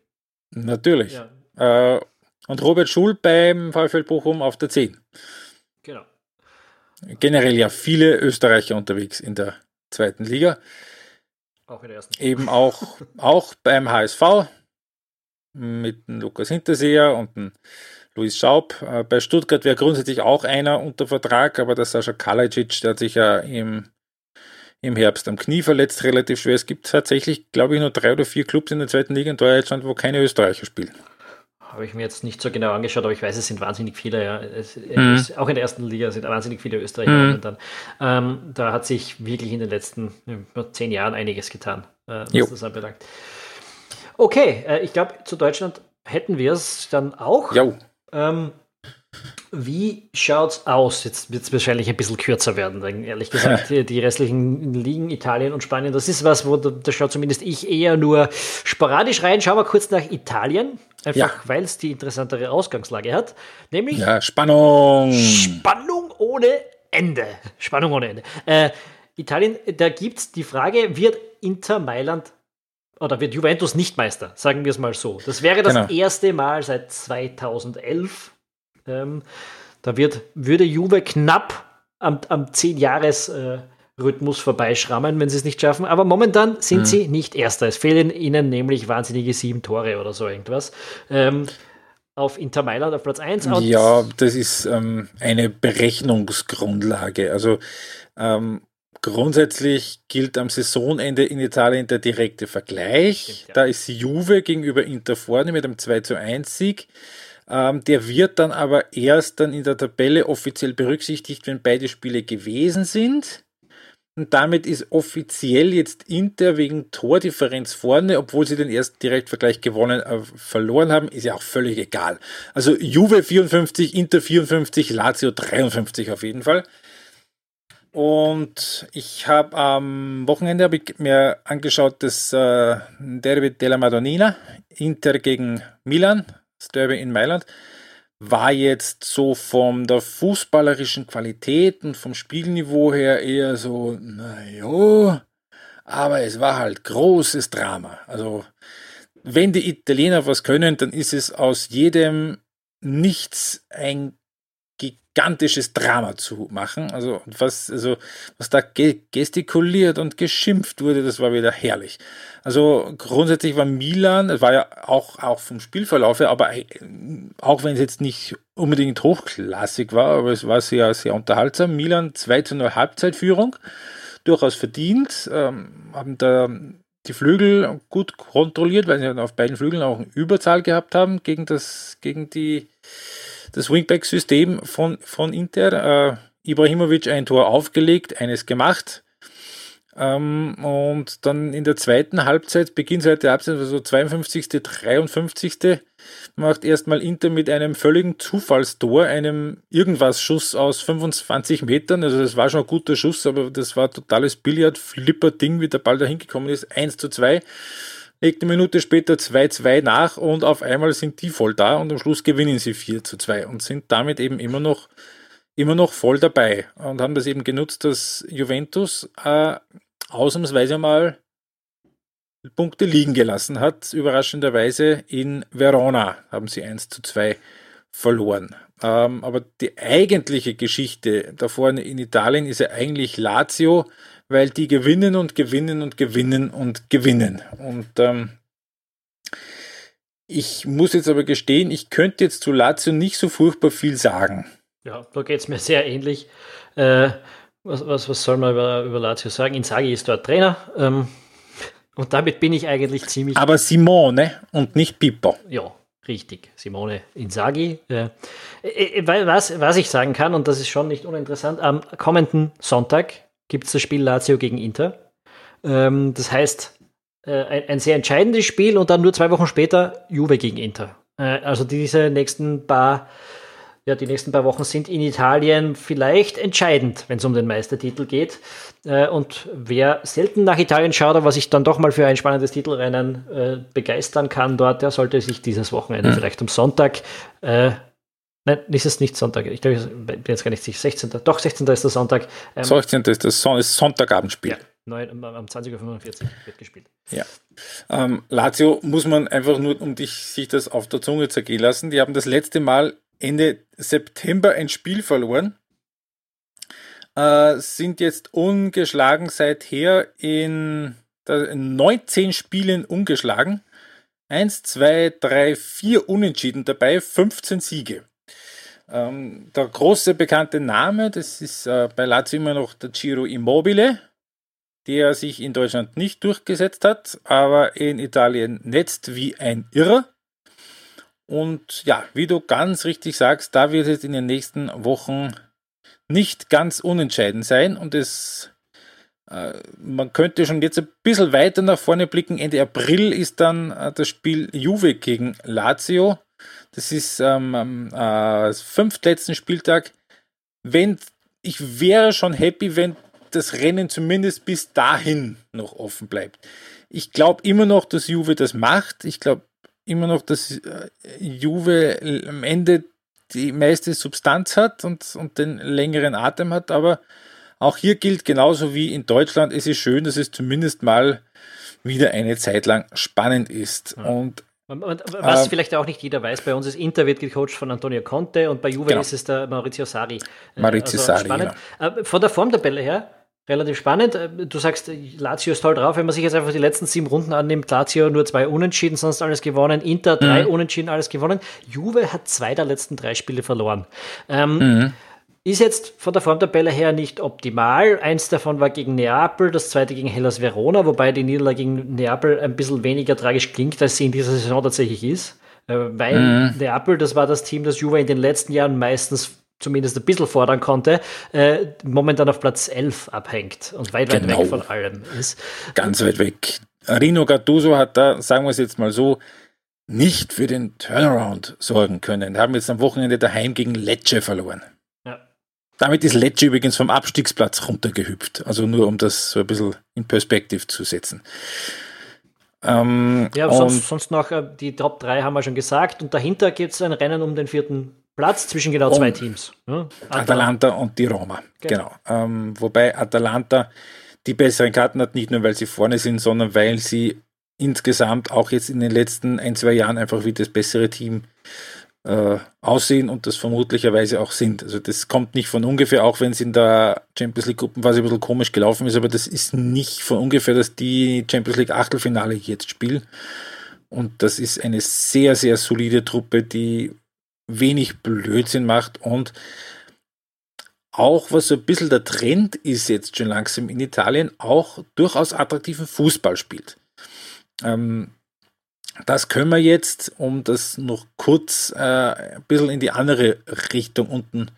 B: Natürlich. Ja. Äh, und Robert Schul beim VfL Bochum auf der 10.
A: Genau.
B: Generell ja viele Österreicher unterwegs in der zweiten Liga.
A: Auch in der ersten.
B: Eben auch, auch beim HSV mit dem Lukas Hinterseher und dem Luis Schaub. Äh, bei Stuttgart wäre grundsätzlich auch einer unter Vertrag, aber der Sascha Kalajdzic, der hat sich ja im, im Herbst am Knie verletzt, relativ schwer. Es gibt tatsächlich, glaube ich, nur drei oder vier Clubs in der zweiten Liga in Deutschland, wo keine Österreicher spielen.
A: Habe ich mir jetzt nicht so genau angeschaut, aber ich weiß, es sind wahnsinnig viele. Ja. Es, mhm. es, auch in der ersten Liga sind wahnsinnig viele Österreicher. Mhm. Dann, ähm, da hat sich wirklich in den letzten zehn Jahren einiges getan, äh, was jo. das anbelangt. Okay, äh, ich glaube, zu Deutschland hätten wir es dann auch.
B: Jo.
A: Ähm, wie schaut's aus? Jetzt wird es wahrscheinlich ein bisschen kürzer werden, denn ehrlich gesagt, die restlichen Ligen, Italien und Spanien, das ist was, wo da schaut zumindest ich eher nur sporadisch rein. Schauen wir kurz nach Italien, einfach ja. weil es die interessantere Ausgangslage hat. Nämlich
B: ja, Spannung.
A: Spannung ohne Ende. Spannung ohne Ende. Äh, Italien, da gibt es die Frage, wird Inter Mailand oder wird Juventus nicht Meister? Sagen wir es mal so. Das wäre das genau. erste Mal seit 2011 ähm, da wird, würde Juve knapp am, am 10-Jahres-Rhythmus äh, vorbeischrammen, wenn sie es nicht schaffen. Aber momentan sind mhm. sie nicht Erster. Es fehlen ihnen nämlich wahnsinnige sieben Tore oder so irgendwas. Ähm, auf Inter Mailand auf Platz 1.
B: Ja, das ist ähm, eine Berechnungsgrundlage. Also ähm, grundsätzlich gilt am Saisonende in Italien der direkte Vergleich. Stimmt, ja. Da ist Juve gegenüber Inter vorne mit einem 2 zu 1 Sieg. Ähm, der wird dann aber erst dann in der Tabelle offiziell berücksichtigt, wenn beide Spiele gewesen sind. Und damit ist offiziell jetzt Inter wegen Tordifferenz vorne, obwohl sie den ersten Direktvergleich gewonnen, äh, verloren haben, ist ja auch völlig egal. Also Juve 54, Inter 54, Lazio 53 auf jeden Fall. Und ich habe am Wochenende hab ich mir angeschaut das äh, Derby della Madonnina, Inter gegen Milan, das Derby in Mailand, war jetzt so von der fußballerischen Qualität und vom Spielniveau her eher so, naja, aber es war halt großes Drama. Also, wenn die Italiener was können, dann ist es aus jedem Nichts ein gigantisches Drama zu machen. Also was, also, was da gestikuliert und geschimpft wurde, das war wieder herrlich. Also grundsätzlich war Milan, es war ja auch, auch vom Spielverlauf her, aber äh, auch wenn es jetzt nicht unbedingt hochklassig war, aber es war sehr, sehr unterhaltsam. Milan 2 zu 0 Halbzeitführung, durchaus verdient, ähm, haben da die Flügel gut kontrolliert, weil sie auf beiden Flügeln auch eine Überzahl gehabt haben gegen das, gegen die das Wingback-System von, von Inter. Äh, Ibrahimovic ein Tor aufgelegt, eines gemacht. Ähm, und dann in der zweiten Halbzeit, Beginn der Halbzeit, also 52., 53. macht erstmal Inter mit einem völligen Zufallstor, einem Irgendwas-Schuss aus 25 Metern. Also das war schon ein guter Schuss, aber das war totales Billard-Flipper-Ding, wie der Ball da hingekommen ist. 1 zu 2 legt eine Minute später 2-2 nach und auf einmal sind die voll da und am Schluss gewinnen sie 4 zu 2 und sind damit eben immer noch, immer noch voll dabei und haben das eben genutzt, dass Juventus äh, ausnahmsweise mal Punkte liegen gelassen hat. Überraschenderweise in Verona haben sie 1 zu 2 verloren. Ähm, aber die eigentliche Geschichte da vorne in Italien ist ja eigentlich Lazio, weil die gewinnen und gewinnen und gewinnen und gewinnen. Und ähm, ich muss jetzt aber gestehen, ich könnte jetzt zu Lazio nicht so furchtbar viel sagen.
A: Ja, da geht es mir sehr ähnlich. Äh, was, was, was soll man über, über Lazio sagen? Inzaghi ist dort Trainer. Ähm, und damit bin ich eigentlich ziemlich.
B: Aber Simone und nicht Pippo.
A: Ja, richtig. Simone Inzaghi. Äh, äh, was, was ich sagen kann, und das ist schon nicht uninteressant, am kommenden Sonntag gibt es das Spiel Lazio gegen Inter. Ähm, das heißt, äh, ein, ein, sehr entscheidendes Spiel und dann nur zwei Wochen später Juve gegen Inter. Äh, also diese nächsten paar, ja, die nächsten paar Wochen sind in Italien vielleicht entscheidend, wenn es um den Meistertitel geht. Äh, und wer selten nach Italien schaut, aber sich dann doch mal für ein spannendes Titelrennen äh, begeistern kann dort, der sollte sich dieses Wochenende mhm. vielleicht am Sonntag Nein, ist es nicht Sonntag. Ich glaube, ich bin jetzt gar nicht sicher. 16. Doch, 16. ist der Sonntag.
B: Ähm, 16. ist das Son ist Sonntagabendspiel. Ja,
A: 9, am 20.45 Uhr wird gespielt.
B: Ja. Ähm, Lazio muss man einfach nur, um dich, sich das auf der Zunge zergehen lassen. Die haben das letzte Mal Ende September ein Spiel verloren. Äh, sind jetzt ungeschlagen seither in, in 19 Spielen ungeschlagen. 1, 2, 3, 4 Unentschieden dabei, 15 Siege. Ähm, der große bekannte Name, das ist äh, bei Lazio immer noch der Giro Immobile. der sich in Deutschland nicht durchgesetzt hat, aber in Italien netzt wie ein Irrer. Und ja, wie du ganz richtig sagst, da wird es in den nächsten Wochen nicht ganz unentscheidend sein und es äh, man könnte schon jetzt ein bisschen weiter nach vorne blicken. Ende April ist dann äh, das Spiel Juve gegen Lazio. Das ist ähm, am äh, fünftletzten Spieltag. Wenn ich wäre schon happy, wenn das Rennen zumindest bis dahin noch offen bleibt. Ich glaube immer noch, dass Juve das macht. Ich glaube immer noch, dass äh, Juve am Ende die meiste Substanz hat und, und den längeren Atem hat, aber auch hier gilt genauso wie in Deutschland, es ist schön, dass es zumindest mal wieder eine Zeit lang spannend ist. Und
A: was äh, vielleicht auch nicht jeder weiß, bei uns ist Inter wird gecoacht von Antonio Conte und bei Juve genau. ist es der Maurizio Sari.
B: Äh, Maurizio also Sari,
A: spannend. Genau. Von der Formtabelle her, relativ spannend. Äh, du sagst, Lazio ist toll drauf. Wenn man sich jetzt einfach die letzten sieben Runden annimmt, Lazio nur zwei Unentschieden, sonst alles gewonnen. Inter drei mhm. Unentschieden, alles gewonnen. Juve hat zwei der letzten drei Spiele verloren. Ähm, mhm. Ist jetzt von der Formtabelle her nicht optimal. Eins davon war gegen Neapel, das zweite gegen Hellas Verona, wobei die Niederlage gegen Neapel ein bisschen weniger tragisch klingt, als sie in dieser Saison tatsächlich ist. Äh, weil mhm. Neapel, das war das Team, das Juve in den letzten Jahren meistens zumindest ein bisschen fordern konnte, äh, momentan auf Platz 11 abhängt und weit, weit genau. weg von allem ist.
B: Ganz weit weg. Rino Gattuso hat da, sagen wir es jetzt mal so, nicht für den Turnaround sorgen können. Wir haben jetzt am Wochenende daheim gegen Lecce verloren. Damit ist Lecce übrigens vom Abstiegsplatz runtergehüpft. Also nur um das so ein bisschen in Perspektive zu setzen.
A: Ähm, ja, sonst, sonst noch äh, die Top 3 haben wir schon gesagt. Und dahinter gibt es ein Rennen um den vierten Platz zwischen genau zwei Teams.
B: Ja? Atalanta und die Roma. Genau. genau. Ähm, wobei Atalanta die besseren Karten hat, nicht nur weil sie vorne sind, sondern weil sie insgesamt auch jetzt in den letzten ein, zwei Jahren einfach wie das bessere Team äh, aussehen und das vermutlicherweise auch sind. Also das kommt nicht von ungefähr, auch wenn es in der Champions League Gruppenphase ein bisschen komisch gelaufen ist, aber das ist nicht von ungefähr, dass die Champions League Achtelfinale jetzt spielen. Und das ist eine sehr, sehr solide Truppe, die wenig Blödsinn macht und auch was so ein bisschen der Trend ist jetzt schon langsam in Italien, auch durchaus attraktiven Fußball spielt. Ähm, das können wir jetzt, um das noch kurz äh, ein bisschen in die andere Richtung unten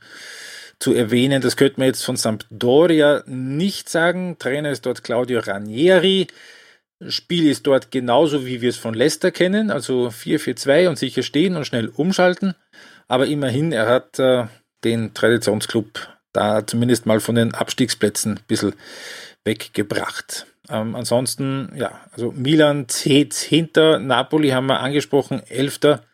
B: zu erwähnen, das könnte man jetzt von Sampdoria nicht sagen. Trainer ist dort Claudio Ranieri. Spiel ist dort genauso, wie wir es von Leicester kennen, also 4-4-2 und sicher stehen und schnell umschalten. Aber immerhin, er hat äh, den Traditionsclub da zumindest mal von den Abstiegsplätzen ein bisschen weggebracht. Ähm, ansonsten, ja, also Milan zählt hinter, Napoli haben wir angesprochen, Elfter.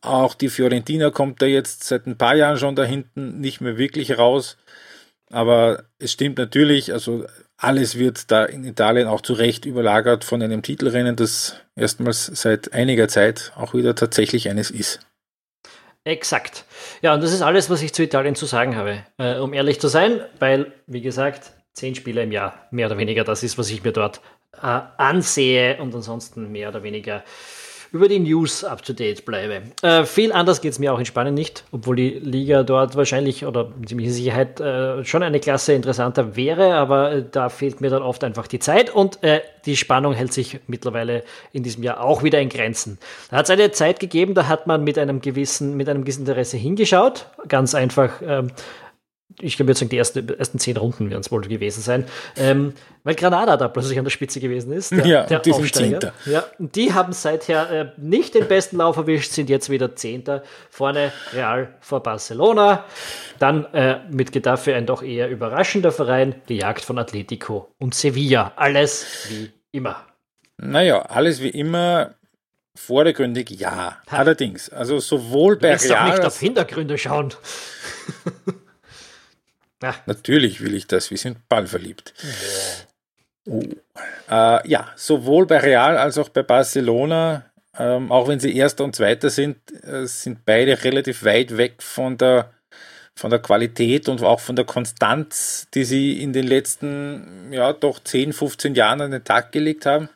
B: Auch die Fiorentina kommt da jetzt seit ein paar Jahren schon da hinten nicht mehr wirklich raus. Aber es stimmt natürlich, also alles wird da in Italien auch zu Recht überlagert von einem Titelrennen, das erstmals seit einiger Zeit auch wieder tatsächlich eines ist.
A: Exakt. Ja, und das ist alles, was ich zu Italien zu sagen habe. Äh, um ehrlich zu sein, weil, wie gesagt, zehn Spiele im Jahr, mehr oder weniger. Das ist, was ich mir dort äh, ansehe und ansonsten mehr oder weniger über die News up to date bleibe. Äh, viel anders geht es mir auch in Spanien nicht, obwohl die Liga dort wahrscheinlich oder ziemlich Sicherheit äh, schon eine Klasse interessanter wäre, aber äh, da fehlt mir dann oft einfach die Zeit und äh, die Spannung hält sich mittlerweile in diesem Jahr auch wieder in Grenzen. Da hat es eine Zeit gegeben, da hat man mit einem gewissen, mit einem gewissen Interesse hingeschaut, ganz einfach ähm, ich jetzt sagen, die erste, ersten zehn Runden werden es wohl gewesen sein, ähm, weil Granada da plötzlich an der Spitze gewesen ist. Der,
B: ja, der die Aufsteiger.
A: Ja, die haben seither äh, nicht den besten Lauf erwischt, sind jetzt wieder Zehnter. Vorne Real vor Barcelona. Dann äh, mit Getafe ein doch eher überraschender Verein, gejagt von Atletico und Sevilla. Alles wie immer.
B: Naja, alles wie immer. Vordergründig ja. Ha. Allerdings, also sowohl bei
A: du Real. Doch nicht auf Hintergründe schauen.
B: Ja. Natürlich will ich das, wir sind ballverliebt. Ja. Uh. Äh, ja, sowohl bei Real als auch bei Barcelona, ähm, auch wenn sie Erster und Zweiter sind, äh, sind beide relativ weit weg von der, von der Qualität und auch von der Konstanz, die sie in den letzten, ja, doch 10, 15 Jahren an den Tag gelegt haben.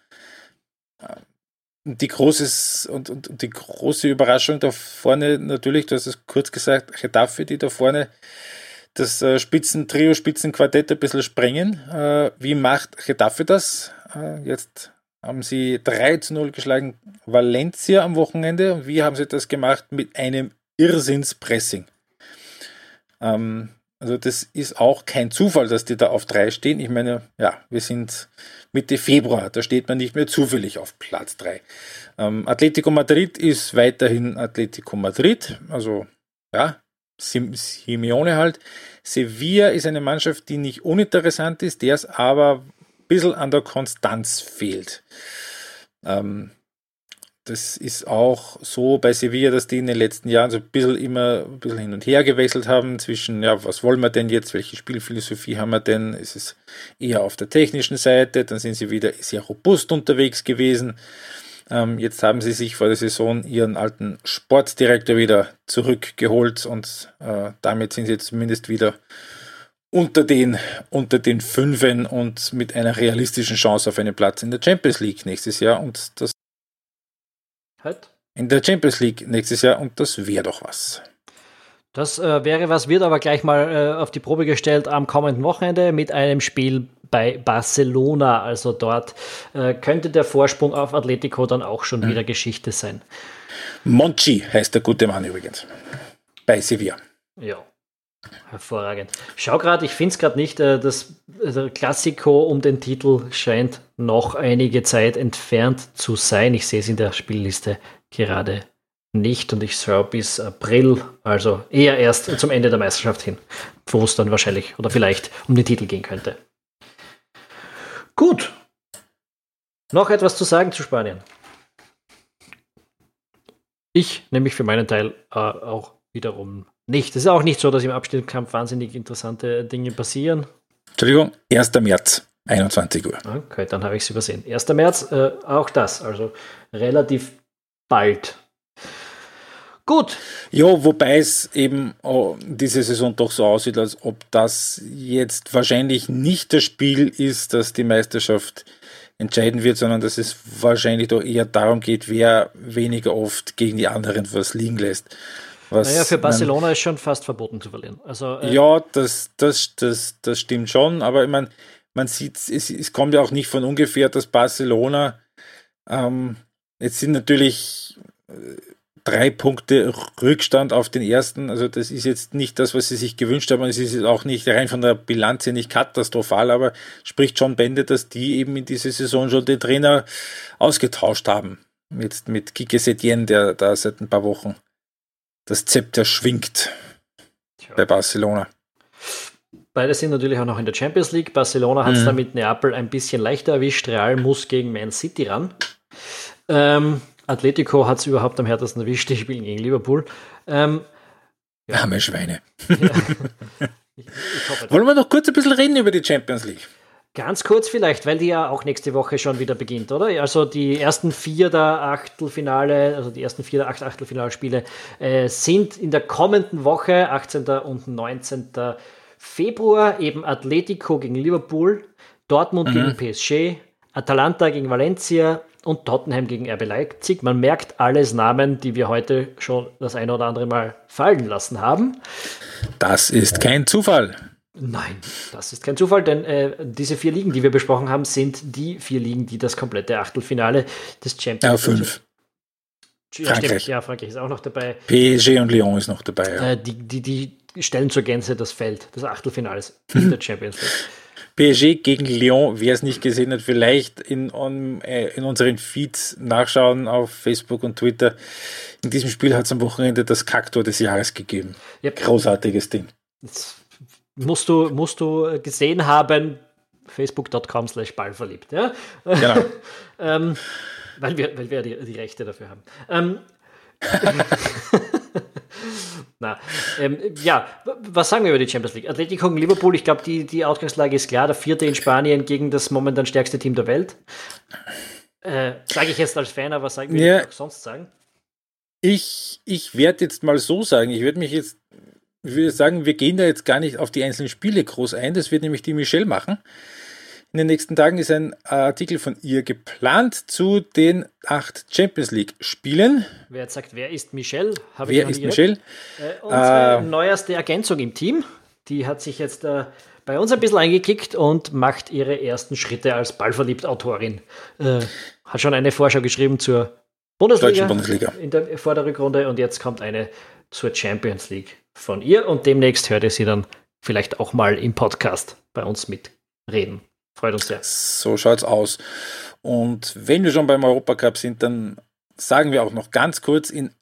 B: Die, großes, und, und, und die große Überraschung da vorne natürlich, du hast es kurz gesagt, Getafe, die da vorne das äh, Spitzentrio, Spitzenquartett ein bisschen sprengen. Äh, wie macht Getafe das? Äh, jetzt haben sie 3 zu 0 geschlagen Valencia am Wochenende. Und wie haben sie das gemacht? Mit einem Irrsinnspressing. Ähm, also das ist auch kein Zufall, dass die da auf 3 stehen. Ich meine, ja, wir sind Mitte Februar, da steht man nicht mehr zufällig auf Platz 3. Ähm, Atletico Madrid ist weiterhin Atletico Madrid, also ja, Simeone halt. Sevilla ist eine Mannschaft, die nicht uninteressant ist, der es aber ein bisschen an der Konstanz fehlt. Ähm, das ist auch so bei Sevilla, dass die in den letzten Jahren so ein bisschen immer ein bisschen hin und her gewechselt haben zwischen, ja, was wollen wir denn jetzt, welche Spielphilosophie haben wir denn? Ist es eher auf der technischen Seite, dann sind sie wieder sehr robust unterwegs gewesen. Ähm, jetzt haben sie sich vor der Saison ihren alten Sportdirektor wieder zurückgeholt und äh, damit sind sie jetzt zumindest wieder unter den, unter den Fünfen und mit einer realistischen Chance auf einen Platz in der Champions League nächstes Jahr. Und das halt. in der Champions League nächstes Jahr und das wäre doch was.
A: Das äh, wäre was, wird aber gleich mal äh, auf die Probe gestellt am kommenden Wochenende mit einem Spiel bei Barcelona. Also dort äh, könnte der Vorsprung auf Atletico dann auch schon mhm. wieder Geschichte sein.
B: Monchi heißt der gute Mann übrigens. Bei Sevilla.
A: Ja. Hervorragend. Schau gerade, ich finde es gerade nicht, äh, das der Klassiko um den Titel scheint noch einige Zeit entfernt zu sein. Ich sehe es in der Spielliste gerade nicht und ich schaue bis April, also eher erst zum Ende der Meisterschaft hin, wo es dann wahrscheinlich oder vielleicht um den Titel gehen könnte. Gut. Noch etwas zu sagen zu Spanien. Ich nämlich für meinen Teil äh, auch wiederum nicht. Es ist auch nicht so, dass im Abstiegskampf wahnsinnig interessante Dinge passieren.
B: Entschuldigung, 1. März, 21 Uhr.
A: Okay, dann habe ich es übersehen. 1. März, äh, auch das, also relativ bald. Gut.
B: Ja, wobei es eben oh, diese Saison doch so aussieht, als ob das jetzt wahrscheinlich nicht das Spiel ist, das die Meisterschaft entscheiden wird, sondern dass es wahrscheinlich doch eher darum geht, wer weniger oft gegen die anderen was liegen lässt.
A: Was naja, für Barcelona man, ist schon fast verboten zu verlieren. Also,
B: äh, ja, das, das, das, das stimmt schon, aber ich meine, man sieht, es, es kommt ja auch nicht von ungefähr, dass Barcelona ähm, jetzt sind natürlich äh, drei Punkte Rückstand auf den ersten. Also das ist jetzt nicht das, was sie sich gewünscht haben. Es ist auch nicht rein von der Bilanz her nicht katastrophal, aber spricht schon Bände, dass die eben in dieser Saison schon den Trainer ausgetauscht haben. Jetzt mit Kike Setien, der da seit ein paar Wochen das Zepter schwingt Tja. bei Barcelona.
A: Beide sind natürlich auch noch in der Champions League. Barcelona hat es mhm. da mit Neapel ein bisschen leichter erwischt. Real muss gegen Man City ran. Ähm, Atletico hat es überhaupt am härtesten erwischt, die spielen gegen Liverpool. Ähm,
B: ja. Arme Schweine. Ja. ich, ich Wollen wir noch kurz ein bisschen reden über die Champions League?
A: Ganz kurz vielleicht, weil die ja auch nächste Woche schon wieder beginnt, oder? Also die ersten vier der Achtelfinale, also die ersten vier der acht Achtelfinalspiele äh, sind in der kommenden Woche, 18. und 19. Februar, eben Atletico gegen Liverpool, Dortmund mhm. gegen PSG, Atalanta gegen Valencia, und Tottenham gegen RB Leipzig. Man merkt alles Namen, die wir heute schon das eine oder andere Mal fallen lassen haben.
B: Das ist kein Zufall.
A: Nein, das ist kein Zufall, denn äh, diese vier Ligen, die wir besprochen haben, sind die vier Ligen, die das komplette Achtelfinale des Champions
B: Ja, fünf.
A: Ja, Frankreich. ja, Frankreich ist auch noch dabei.
B: PSG und Lyon ist noch dabei. Ja.
A: Äh, die, die, die stellen zur Gänze das Feld des Achtelfinales in der Champions League.
B: PSG gegen Lyon, wer es nicht gesehen hat, vielleicht in, on, äh, in unseren Feeds nachschauen auf Facebook und Twitter. In diesem Spiel hat es am Wochenende das Kaktor des Jahres gegeben. Yep. Großartiges Ding.
A: Das musst du, musst du gesehen haben, facebook.com slash ballverliebt. Ja? Genau. ähm, weil wir, weil wir die, die Rechte dafür haben. Ähm, Na, ähm, ja, was sagen wir über die Champions League? Atletico gegen Liverpool, ich glaube, die, die Ausgangslage ist klar. Der vierte in Spanien gegen das momentan stärkste Team der Welt. Äh, Sage ich jetzt als Fan, aber sag mir ja, sonst sagen.
B: Ich, ich werde jetzt mal so sagen, ich würde mich jetzt, ich würde sagen, wir gehen da jetzt gar nicht auf die einzelnen Spiele groß ein, das wird nämlich die Michelle machen. In den nächsten Tagen ist ein Artikel von ihr geplant zu den acht Champions League Spielen.
A: Wer jetzt sagt, wer ist Michelle?
B: wer ist Michelle?
A: Äh, unsere äh, neuerste Ergänzung im Team. die hat sich jetzt äh, bei uns ein bisschen eingekickt und macht ihre ersten Schritte als Ballverliebt-Autorin. Äh, hat schon eine Vorschau geschrieben zur Bundesliga, Bundesliga. in der Vorderrückrunde und jetzt kommt eine zur Champions League von ihr und demnächst hört ihr sie dann vielleicht auch mal im Podcast bei uns mitreden. Freut uns sehr.
B: So schaut's aus. Und wenn wir schon beim Europacup sind, dann sagen wir auch noch ganz kurz, in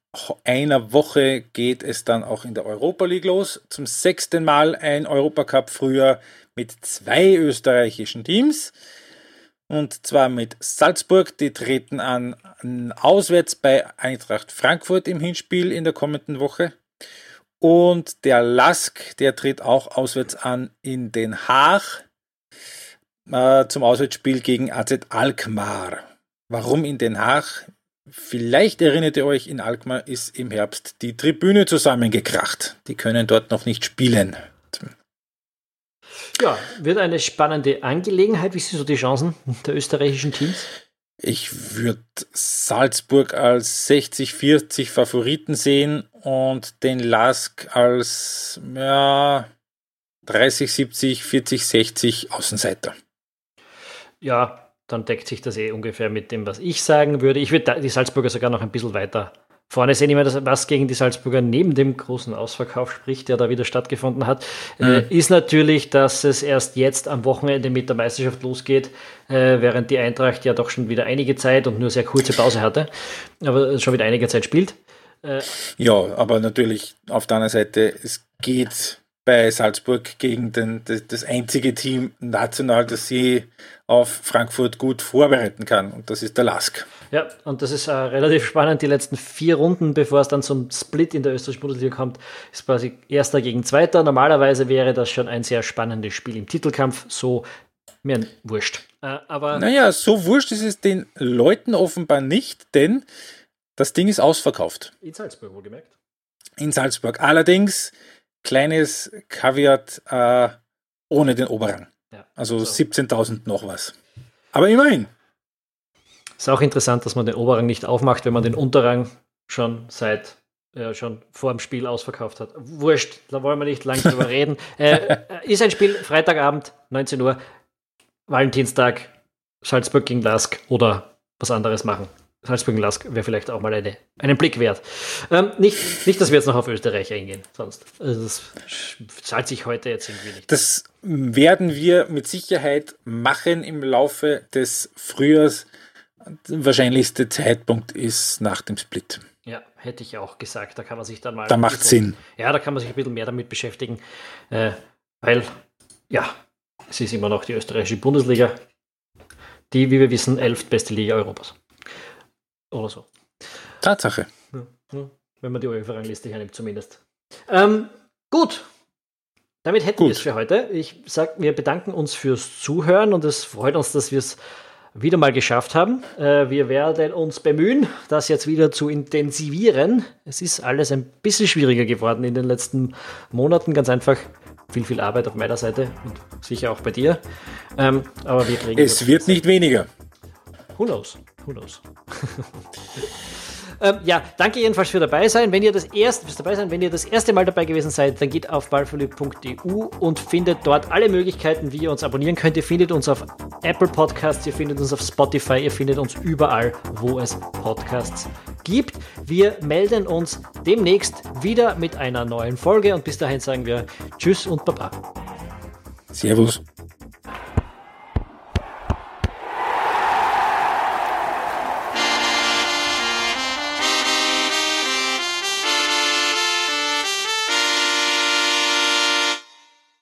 B: einer Woche geht es dann auch in der Europa League los. Zum sechsten Mal ein Europacup früher mit zwei österreichischen Teams. Und zwar mit Salzburg, die treten an, an auswärts bei Eintracht Frankfurt im Hinspiel in der kommenden Woche. Und der Lask, der tritt auch auswärts an in Den Haag äh, zum Auswärtsspiel gegen AZ Alkmaar. Warum in Den Haag? Vielleicht erinnert ihr euch, in Alkmaar ist im Herbst die Tribüne zusammengekracht. Die können dort noch nicht spielen.
A: Ja, wird eine spannende Angelegenheit. Wie sind so die Chancen der österreichischen Teams?
B: Ich würde Salzburg als 60-40 Favoriten sehen und den Lask als ja, 30, 70, 40, 60 Außenseiter.
A: Ja, dann deckt sich das eh ungefähr mit dem, was ich sagen würde. Ich würde die Salzburger sogar noch ein bisschen weiter vorne sehen. Ich meine, was gegen die Salzburger neben dem großen Ausverkauf spricht, der da wieder stattgefunden hat, äh, mhm. ist natürlich, dass es erst jetzt am Wochenende mit der Meisterschaft losgeht, äh, während die Eintracht ja doch schon wieder einige Zeit und nur sehr kurze Pause hatte, aber schon wieder einige Zeit spielt.
B: Äh, ja, aber natürlich auf der anderen Seite, es geht bei Salzburg gegen den, das, einzige Team national, das sie auf Frankfurt gut vorbereiten kann. Und das ist der Lask.
A: Ja, und das ist äh, relativ spannend. Die letzten vier Runden, bevor es dann zum Split in der österreichischen Bundesliga kommt, ist quasi erster gegen zweiter. Normalerweise wäre das schon ein sehr spannendes Spiel im Titelkampf. So mir wurscht.
B: Äh, aber naja, so wurscht ist es den Leuten offenbar nicht, denn das Ding ist ausverkauft.
A: In Salzburg, wohlgemerkt.
B: In Salzburg. Allerdings kleines Kaviat äh, ohne den Oberrang. Ja, also so. 17.000 noch was. Aber immerhin.
A: Ist auch interessant, dass man den Oberrang nicht aufmacht, wenn man den Unterrang schon seit ja, schon vor dem Spiel ausverkauft hat. Wurscht, da wollen wir nicht lange drüber reden. Äh, ist ein Spiel Freitagabend, 19 Uhr, Valentinstag, Salzburg gegen Lask oder was anderes machen. Salzburg Lask wäre vielleicht auch mal eine, einen Blick wert. Ähm, nicht, nicht, dass wir jetzt noch auf Österreich eingehen, sonst. Also das zahlt sich heute jetzt irgendwie nicht.
B: Das werden wir mit Sicherheit machen im Laufe des Frühjahrs. Der wahrscheinlichste Zeitpunkt ist nach dem Split.
A: Ja, hätte ich auch gesagt. Da kann man sich dann mal.
B: Da macht Sinn.
A: Ja, da kann man sich ein bisschen mehr damit beschäftigen, äh, weil, ja, es ist immer noch die österreichische Bundesliga, die, wie wir wissen, elftbeste Liga Europas. Oder so.
B: Tatsache.
A: Wenn man die UEFA-Rangliste hernimmt, zumindest. Ähm, gut. Damit hätten wir es für heute. Ich sage, wir bedanken uns fürs Zuhören und es freut uns, dass wir es wieder mal geschafft haben. Äh, wir werden uns bemühen, das jetzt wieder zu intensivieren. Es ist alles ein bisschen schwieriger geworden in den letzten Monaten. Ganz einfach viel, viel Arbeit auf meiner Seite und sicher auch bei dir. Ähm, aber wir kriegen.
B: Es wird nicht weniger.
A: Who knows? Who knows? ähm, ja, danke jedenfalls für dabei sein. Wenn ihr das erste, fürs dabei sein, wenn ihr das erste Mal dabei gewesen seid, dann geht auf ballverliebt.eu und findet dort alle Möglichkeiten, wie ihr uns abonnieren könnt. Ihr findet uns auf Apple Podcasts, ihr findet uns auf Spotify, ihr findet uns überall, wo es Podcasts gibt. Wir melden uns demnächst wieder mit einer neuen Folge und bis dahin sagen wir Tschüss und Baba.
B: Servus.